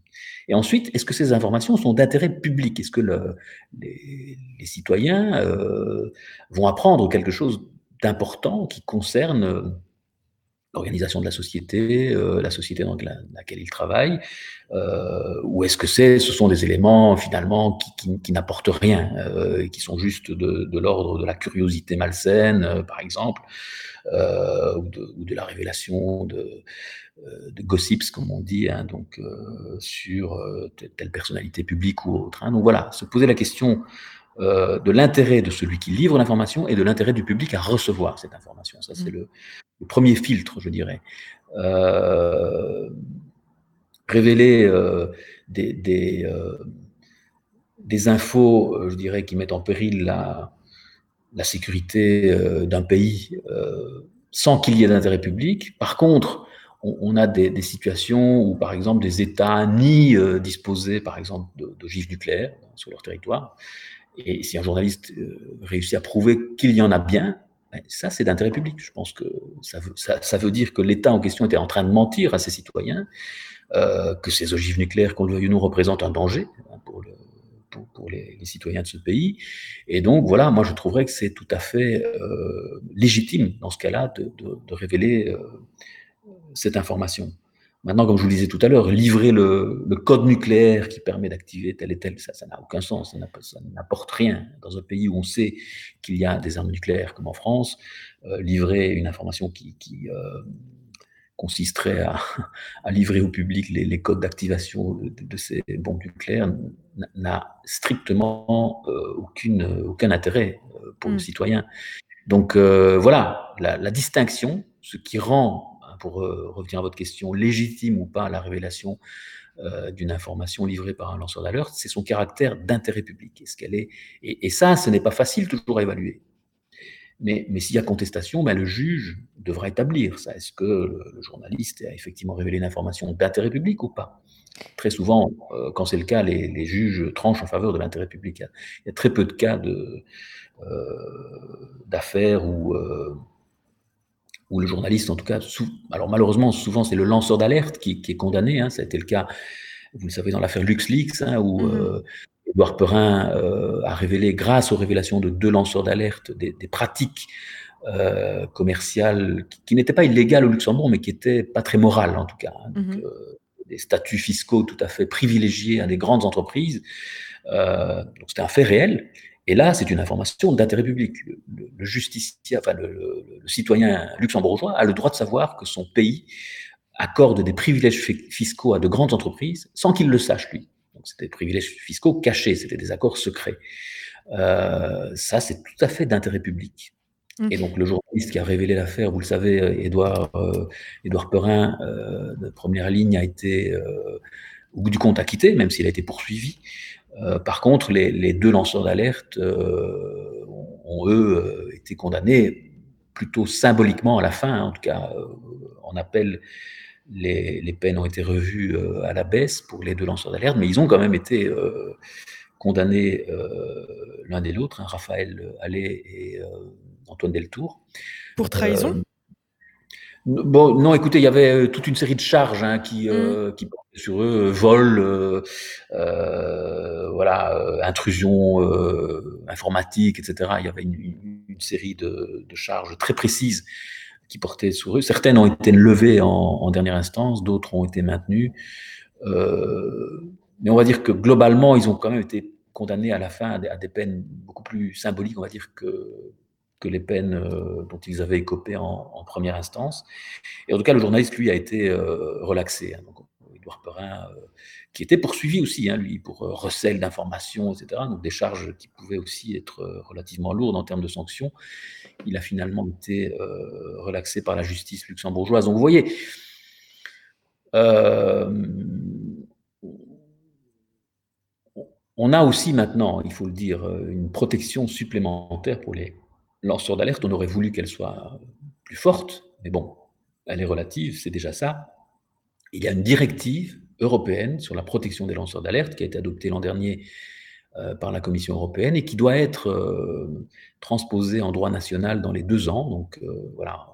[SPEAKER 2] Et ensuite, est-ce que ces informations sont d'intérêt public? Est-ce que le, les, citoyens euh, vont apprendre quelque chose d'important qui concerne l'organisation de la société, euh, la société dans la, laquelle ils travaillent, euh, ou est-ce que c'est, ce sont des éléments finalement qui, n'apportent rien, euh, qui sont juste de, l'ordre de la curiosité malsaine, par exemple, ou de, la révélation de, de gossips, comme on dit, hein, donc sur telle personnalité publique ou autre. Hein. Donc voilà, se poser la question euh, de l'intérêt de celui qui livre l'information et de l'intérêt du public à recevoir cette information. Ça, c'est mmh. le, le, premier filtre, je dirais. Euh, révéler euh, des, des, des, infos, je dirais, qui mettent en péril la, la sécurité d'un pays sans qu'il y ait d'intérêt public. Par contre, on, a des, des, situations où, par exemple, des États nient disposer, par exemple, d'ogives nucléaires sur leur territoire et si un journaliste euh, réussit à prouver qu'il y en a bien, ben, ça, c'est d'intérêt public. Je pense que ça veut, dire que l'État en question était en train de mentir à ses citoyens, euh, que ces ogives nucléaires, qu'on le veuille ou non, représentent un danger hein, pour, le, pour, pour les, citoyens de ce pays. Et donc, voilà, moi, je trouverais que c'est tout à fait euh, légitime, dans ce cas-là, de, révéler cette information. Maintenant, comme je vous le disais tout à l'heure, livrer le, le, code nucléaire qui permet d'activer tel et tel, ça n'a aucun sens, ça n'apporte rien. Dans un pays où on sait qu'il y a des armes nucléaires, comme en France, euh, livrer une information qui, qui euh, consisterait à, à, livrer au public les, les codes d'activation de, de, ces bombes nucléaires n'a strictement euh, aucune, aucun intérêt pour mmh. le citoyen. Donc voilà, la, la distinction, ce qui rend pour euh, revenir à votre question, légitime ou pas la révélation euh, d'une information livrée par un lanceur d'alerte, c'est son caractère d'intérêt public. Est-ce qu'elle est et, ça, ce n'est pas facile toujours à évaluer. Mais, s'il y a contestation, ben le juge devra établir ça. Est-ce que le, journaliste a effectivement révélé une information d'intérêt public ou pas? Très souvent, euh, quand c'est le cas, les, juges tranchent en faveur de l'intérêt public. Il y, a, très peu de cas d'affaires où ou le journaliste en tout cas, alors malheureusement souvent c'est le lanceur d'alerte qui, qui, est condamné, hein, ça a été le cas, vous le savez, dans l'affaire LuxLeaks, hein, où mmh. euh, Edouard Perrin euh, a révélé, grâce aux révélations de deux lanceurs d'alerte, des, des, pratiques euh, commerciales qui, qui n'étaient pas illégales au Luxembourg, mais qui étaient pas très morales en tout cas. Hein, donc, mmh. des statuts fiscaux tout à fait privilégiés à des grandes entreprises. Euh, donc c'était un fait réel. Et là, c'est une information d'intérêt public. Le, justicier, enfin le, le, citoyen luxembourgeois a le droit de savoir que son pays accorde des privilèges fiscaux à de grandes entreprises sans qu'il le sache lui. Donc c'était des privilèges fiscaux cachés, c'était des accords secrets. ça, c'est tout à fait d'intérêt public. Et donc le journaliste qui a révélé l'affaire, vous le savez, Édouard, Édouard Perrin, de première ligne, a été, au bout du compte, acquitté, même s'il a été poursuivi. Par contre, les, les deux lanceurs d'alerte ont, eux, été condamnés plutôt symboliquement à la fin, en tout cas en appel les, les, peines ont été revues à la baisse pour les deux lanceurs d'alerte, mais ils ont quand même été condamnés l'un et l'autre, hein, Raphaël Allais et Antoine Deltour.
[SPEAKER 1] Pour trahison?
[SPEAKER 2] Bon, non, écoutez, il y avait toute une série de charges hein, qui, mmh. qui portaient sur eux, vol, voilà, intrusion informatique, etc. Il y avait une, série de, de, charges très précises qui portaient sur eux. Certaines ont été levées en, dernière instance, d'autres ont été maintenues. Euh, mais on va dire que globalement, ils ont quand même été condamnés à la fin à des, peines beaucoup plus symboliques, on va dire, que, que les peines euh, dont ils avaient écopé en, première instance. Et en tout cas, le journaliste, lui, a été euh, relaxé. Hein. donc, Edouard Perrin, qui était poursuivi aussi, hein, lui, pour recel d'informations, etc. Donc des charges qui pouvaient aussi être relativement lourdes en termes de sanctions il a finalement été euh, relaxé par la justice luxembourgeoise. Donc vous voyez, euh, on a aussi maintenant, il faut le dire, une protection supplémentaire pour les lanceurs d'alerte. On aurait voulu qu'elle soit plus forte, mais bon, elle est relative, c'est déjà ça. Il y a une directive européenne sur la protection des lanceurs d'alerte qui a été adoptée l'an dernier euh, par la Commission européenne et qui doit être euh, transposée en droit national dans les deux ans. Donc euh, voilà,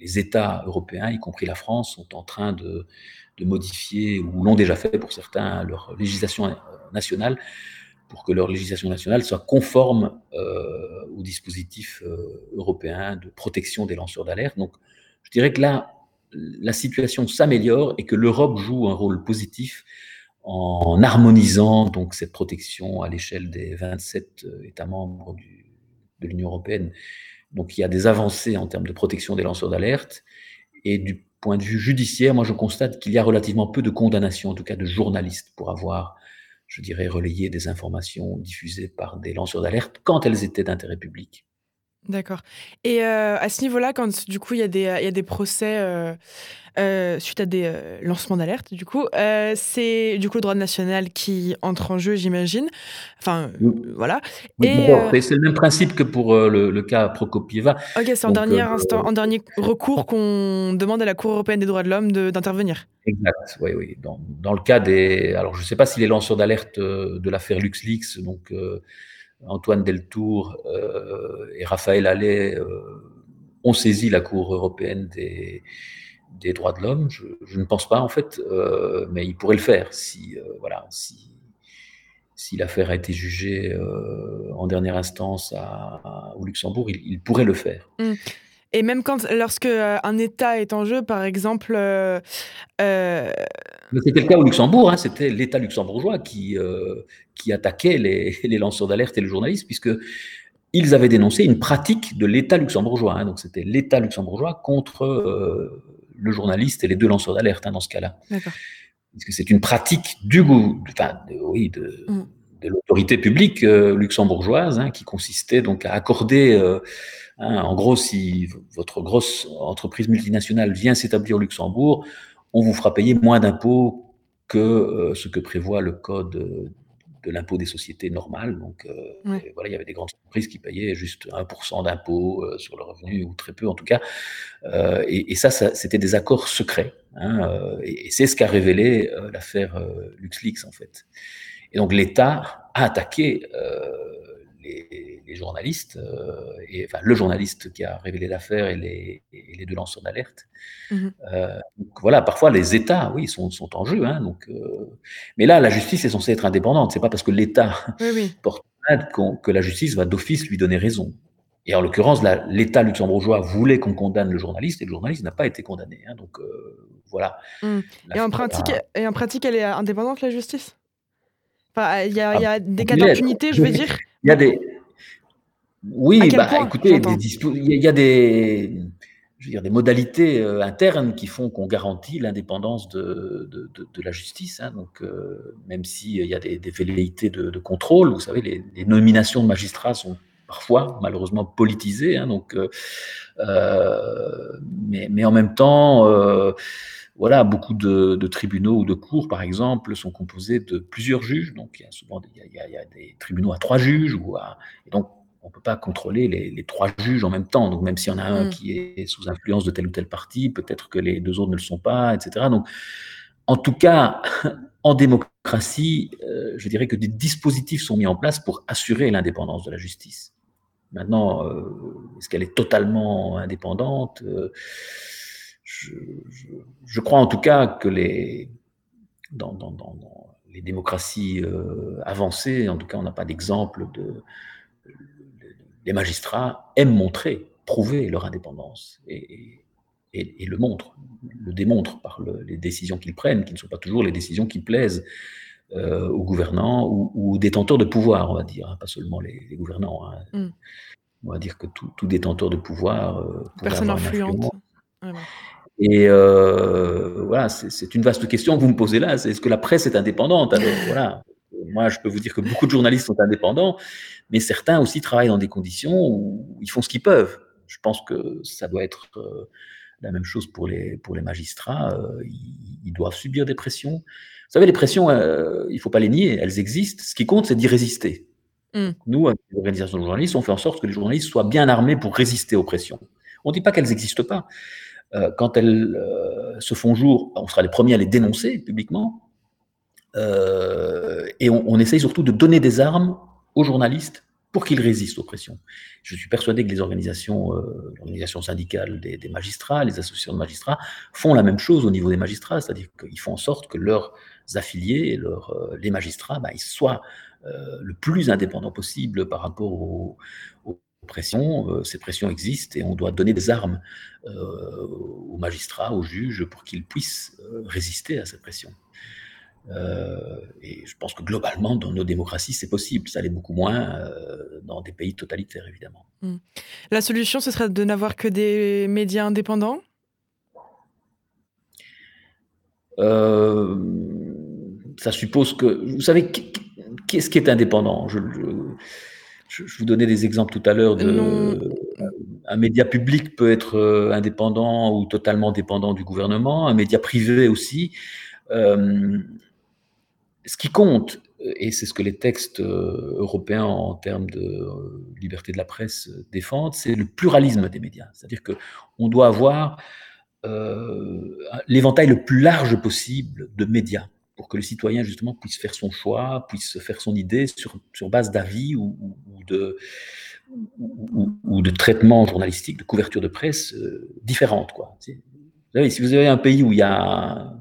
[SPEAKER 2] les États européens, y compris la France, sont en train de, de modifier, ou l'ont déjà fait pour certains, leur législation nationale pour que leur législation nationale soit conforme euh, au dispositif européen de protection des lanceurs d'alerte. Donc, je dirais que là, la situation s'améliore et que l'Europe joue un rôle positif en harmonisant donc cette protection à l'échelle des 27 euh, États membres de l'Union européenne. Donc il y a des avancées en termes de protection des lanceurs d'alerte. Et du point de vue judiciaire, moi je constate qu'il y a relativement peu de condamnations, en tout cas de journalistes, pour avoir, je dirais, relayé des informations diffusées par des lanceurs d'alerte quand elles étaient d'intérêt public.
[SPEAKER 1] D'accord. Et euh, à ce niveau-là, quand du coup il y, a des, il y a des procès euh, euh, suite à des lancements d'alerte, du coup, c'est du coup le droit national qui entre en jeu, j'imagine. Enfin, voilà.
[SPEAKER 2] Et c'est le même principe que pour le, cas Prokopieva.
[SPEAKER 1] Ok, c'est en dernier instant, en dernier recours qu'on demande à la Cour européenne des droits de l'homme d'intervenir.
[SPEAKER 2] Exact. Oui, oui. Dans, dans, le cas des, alors je ne sais pas si les lanceurs d'alerte de l'affaire LuxLeaks, donc Antoine Deltour euh, et Raphaël Allais euh, ont saisi la Cour européenne des, droits de l'homme. Je, ne pense pas en fait, euh, mais ils pourraient le faire si voilà si si l'affaire a été jugée en dernière instance au Luxembourg, ils, pourraient le faire.
[SPEAKER 1] Mmh. Et même quand, lorsque un État est en jeu, par exemple,
[SPEAKER 2] c'était le cas au Luxembourg, hein, c'était l'État luxembourgeois qui, euh, qui attaquait les, [LAUGHS] les lanceurs d'alerte et les journalistes, puisque ils avaient dénoncé une pratique de l'État luxembourgeois. Hein, donc c'était l'État luxembourgeois contre euh, le journaliste et les deux lanceurs d'alerte hein, dans ce cas-là. Parce que c'est une pratique du goût, enfin, de, oui, de, mm. de l'autorité publique euh, luxembourgeoise qui consistait donc à accorder, en gros, si votre grosse entreprise multinationale vient s'établir au Luxembourg, on vous fera payer moins d'impôts que euh, ce que prévoit le code de l'impôt des sociétés normal. Donc, euh, voilà, il y avait des grandes entreprises qui payaient juste 1% d'impôt euh, sur le revenu, ou très peu en tout cas. Et, ça, c'était des accords secrets. Hein, et, c'est ce qu'a révélé l'affaire LuxLeaks, en fait. Et donc, l'État a attaqué les, journalistes, euh, et, enfin le journaliste qui a révélé l'affaire et les, les, deux lanceurs d'alerte. Mmh euh, donc voilà, parfois les États, oui, sont, sont en jeu. Hein, donc, euh, mais là, la justice est censée être indépendante. C'est pas parce que l'État [LAUGHS] porte plainte que la justice va d'office lui donner raison. Et en l'occurrence, l'État luxembourgeois voulait qu'on condamne le journaliste et le journaliste n'a pas été condamné. Hein, donc voilà.
[SPEAKER 1] Mmh. Et, en pratique, et en pratique, elle est indépendante, la justice? Il y, a, y a ah, des cas d'impunité, je veux dire.
[SPEAKER 2] Il y a des. Oui, bah, écoutez, il y, a des. je veux dire, des modalités euh, internes qui font qu'on garantit l'indépendance de, de, de, la justice. Hein. Donc, euh, même s'il y a des, des velléités de, contrôle, vous savez, les, les, nominations de magistrats sont parfois malheureusement politisées. Hein. donc, euh, mais, mais, en même temps, voilà, beaucoup de, tribunaux ou de cours, par exemple, sont composés de plusieurs juges. Donc, il y a souvent des, il y a, il y a des tribunaux à trois juges. Ou à, et donc, on ne peut pas contrôler les, trois juges en même temps. Donc, même s'il y en a un mm. qui est sous influence de tel ou tel parti, peut-être que les deux autres ne le sont pas, etc. Donc, en tout cas, [LAUGHS] en démocratie, euh, je dirais que des dispositifs sont mis en place pour assurer l'indépendance de la justice. Maintenant, euh, est-ce qu'elle est totalement indépendante euh, je, crois en tout cas que les, dans, les démocraties avancées, en tout cas, on n'a pas d'exemple de, les magistrats aiment montrer, prouver leur indépendance et, le montrent, le démontrent par les décisions qu'ils prennent, qui ne sont pas toujours les décisions qui plaisent euh, aux gouvernants ou, aux détenteurs de pouvoir, on va dire, hein, pas seulement les, gouvernants. Hein. Mm. On va dire que tout, détenteur de pouvoir. Euh,
[SPEAKER 1] Personne influente.
[SPEAKER 2] Et euh, voilà, c'est une vaste question que vous me posez là. est-ce que la presse est indépendante Alors voilà, moi je peux vous dire que beaucoup de journalistes sont indépendants, mais certains aussi travaillent dans des conditions où ils font ce qu'ils peuvent. Je pense que ça doit être euh, la même chose pour les, pour les magistrats. Euh, ils, doivent subir des pressions. Vous savez, les pressions, euh, il ne faut pas les nier, elles existent. Ce qui compte, c'est d'y résister. Mm. Nous, avec l'organisation de journalistes, on fait en sorte que les journalistes soient bien armés pour résister aux pressions. On ne dit pas qu'elles n'existent pas. quand elles se font jour, on sera les premiers à les dénoncer publiquement. Et on, essaye surtout de donner des armes aux journalistes pour qu'ils résistent aux pressions. Je suis persuadé que les organisations, euh, l'organisation syndicale des, magistrats, les associations de magistrats font la même chose au niveau des magistrats, c'est-à-dire qu'ils font en sorte que leurs affiliés, euh, les magistrats, bah, soient euh, le plus indépendants possible par rapport aux, pressions. ces pressions existent et on doit donner des armes aux magistrats, aux juges, pour qu'ils puissent résister à ces pressions. Euh, et je pense que globalement, dans nos démocraties, c'est possible. Ça l'est beaucoup moins euh, dans des pays totalitaires, évidemment.
[SPEAKER 1] Hmm. La solution, ce serait de n'avoir que des médias indépendants?
[SPEAKER 2] Euh, Ça suppose que... Vous savez, qu'est-ce qui est indépendant? Je, je, vous donnais des exemples tout à l'heure de... Un média public peut être indépendant ou totalement dépendant du gouvernement, un média privé aussi. Euh, ce qui compte, et c'est ce que les textes euh, européens en termes de euh, liberté de la presse euh, défendent, c'est le pluralisme des médias. C'est-à-dire qu'on doit avoir l'éventail le plus large possible de médias pour que le citoyen justement puisse faire son choix, puisse faire son idée sur, sur base d'avis ou, de, ou, de traitements journalistiques, de couverture de presse différentes. Quoi. Vous savez, si vous avez un pays où il y a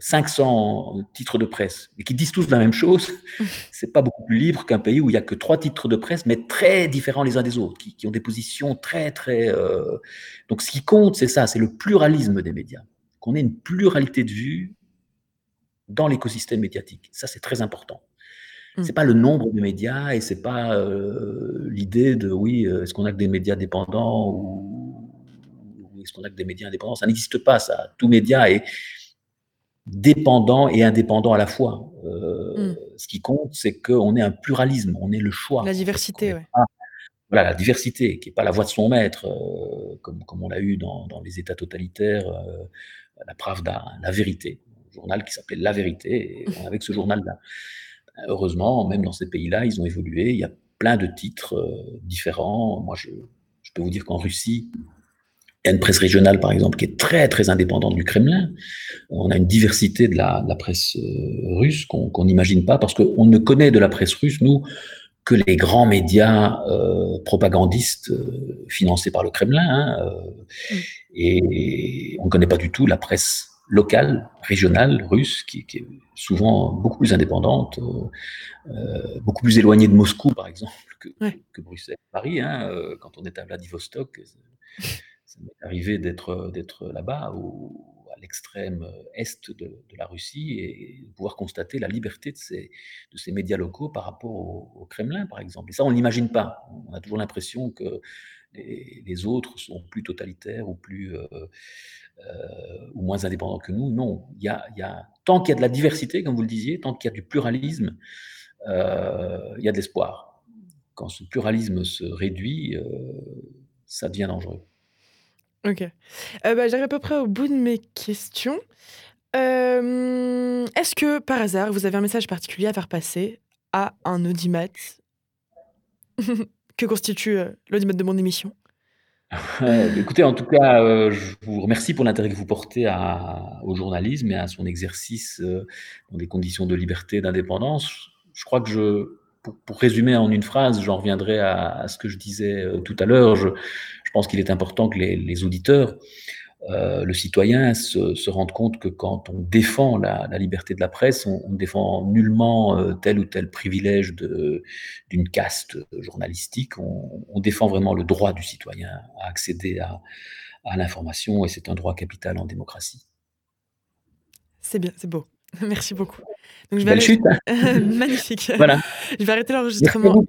[SPEAKER 2] 500 titres de presse et qui disent tous la même chose, [LAUGHS] c'est pas beaucoup plus libre qu'un pays où il y a que trois titres de presse, mais très différents les uns des autres, qui, ont des positions très très. Euh, donc ce qui compte, c'est ça, c'est le pluralisme des médias, qu'on ait une pluralité de vues dans l'écosystème médiatique. Ça, c'est très important. Mm. C'est pas le nombre de médias et c'est pas euh, l'idée de oui, euh, est-ce qu'on a que des médias dépendants ou, ou est-ce qu'on a que des médias indépendants? Ça n'existe pas, ça. Tout média est dépendant et indépendant à la fois. Euh, hmm. Ce qui compte, c'est qu'on est un pluralisme, on est le choix.
[SPEAKER 1] La diversité, oui.
[SPEAKER 2] Voilà, la diversité, qui n'est pas la voix de son maître, euh, comme, comme on l'a eu dans, dans, les États totalitaires, euh, la Pravda, la vérité, un journal qui s'appelait La Vérité, et [LAUGHS] avec ce journal-là. Heureusement, même dans ces pays-là, ils ont évolué, il y a plein de titres différents. Moi, je, je peux vous dire qu'en Russie, y a une presse régionale, par exemple, qui est très, très indépendante du Kremlin. On a une diversité de la, presse euh, russe qu'on n'imagine pas, parce qu'on ne connaît de la presse russe, nous, que les grands médias euh, propagandistes euh, financés par le Kremlin. Hein, mm. Et on ne connaît pas du tout la presse locale, régionale, russe, qui, est souvent beaucoup plus indépendante, beaucoup plus éloignée de Moscou, par exemple, que, Bruxelles, Paris. Hein, quand on est à Vladivostok, ça m'est arrivé d'être d'être là-bas ou à l'extrême est de, la Russie et pouvoir constater la liberté de ces, de ces médias locaux par rapport au, Kremlin, par exemple. Et ça, on n'imagine pas. On a toujours l'impression que les, autres sont plus totalitaires ou plus ou moins indépendants que nous. Non, il y a, y a tant qu'il y a de la diversité, comme vous le disiez, tant qu'il y a du pluralisme, il y a de l'espoir. Quand ce pluralisme se réduit, ça devient dangereux.
[SPEAKER 1] Ok. Euh, bah, J'arrive à peu près au bout de mes questions. Euh, Est-ce que, par hasard, vous avez un message particulier à faire passer à un audimat [LAUGHS] que constitue euh, l'audimat de mon émission? [LAUGHS]
[SPEAKER 2] Écoutez, en tout cas, euh, je vous remercie pour l'intérêt que vous portez au journalisme et à son exercice dans des conditions de liberté et d'indépendance. Je crois que je, pour, résumer en une phrase, j'en reviendrai à, ce que je disais tout à l'heure. Je, pense qu'il est important que les, les auditeurs euh, le citoyen se, se, rende compte que quand on défend la, la liberté de la presse, on, on défend nullement euh, tel ou tel privilège d'une caste journalistique. On, on, défend vraiment le droit du citoyen à accéder à, à l'information et c'est un droit capital en démocratie.
[SPEAKER 1] C'est bien, c'est beau. [LAUGHS] Merci beaucoup.
[SPEAKER 2] Donc je vais Belle aller... chute. [LAUGHS]
[SPEAKER 1] Magnifique.
[SPEAKER 2] Voilà.
[SPEAKER 1] Je vais arrêter l'enregistrement.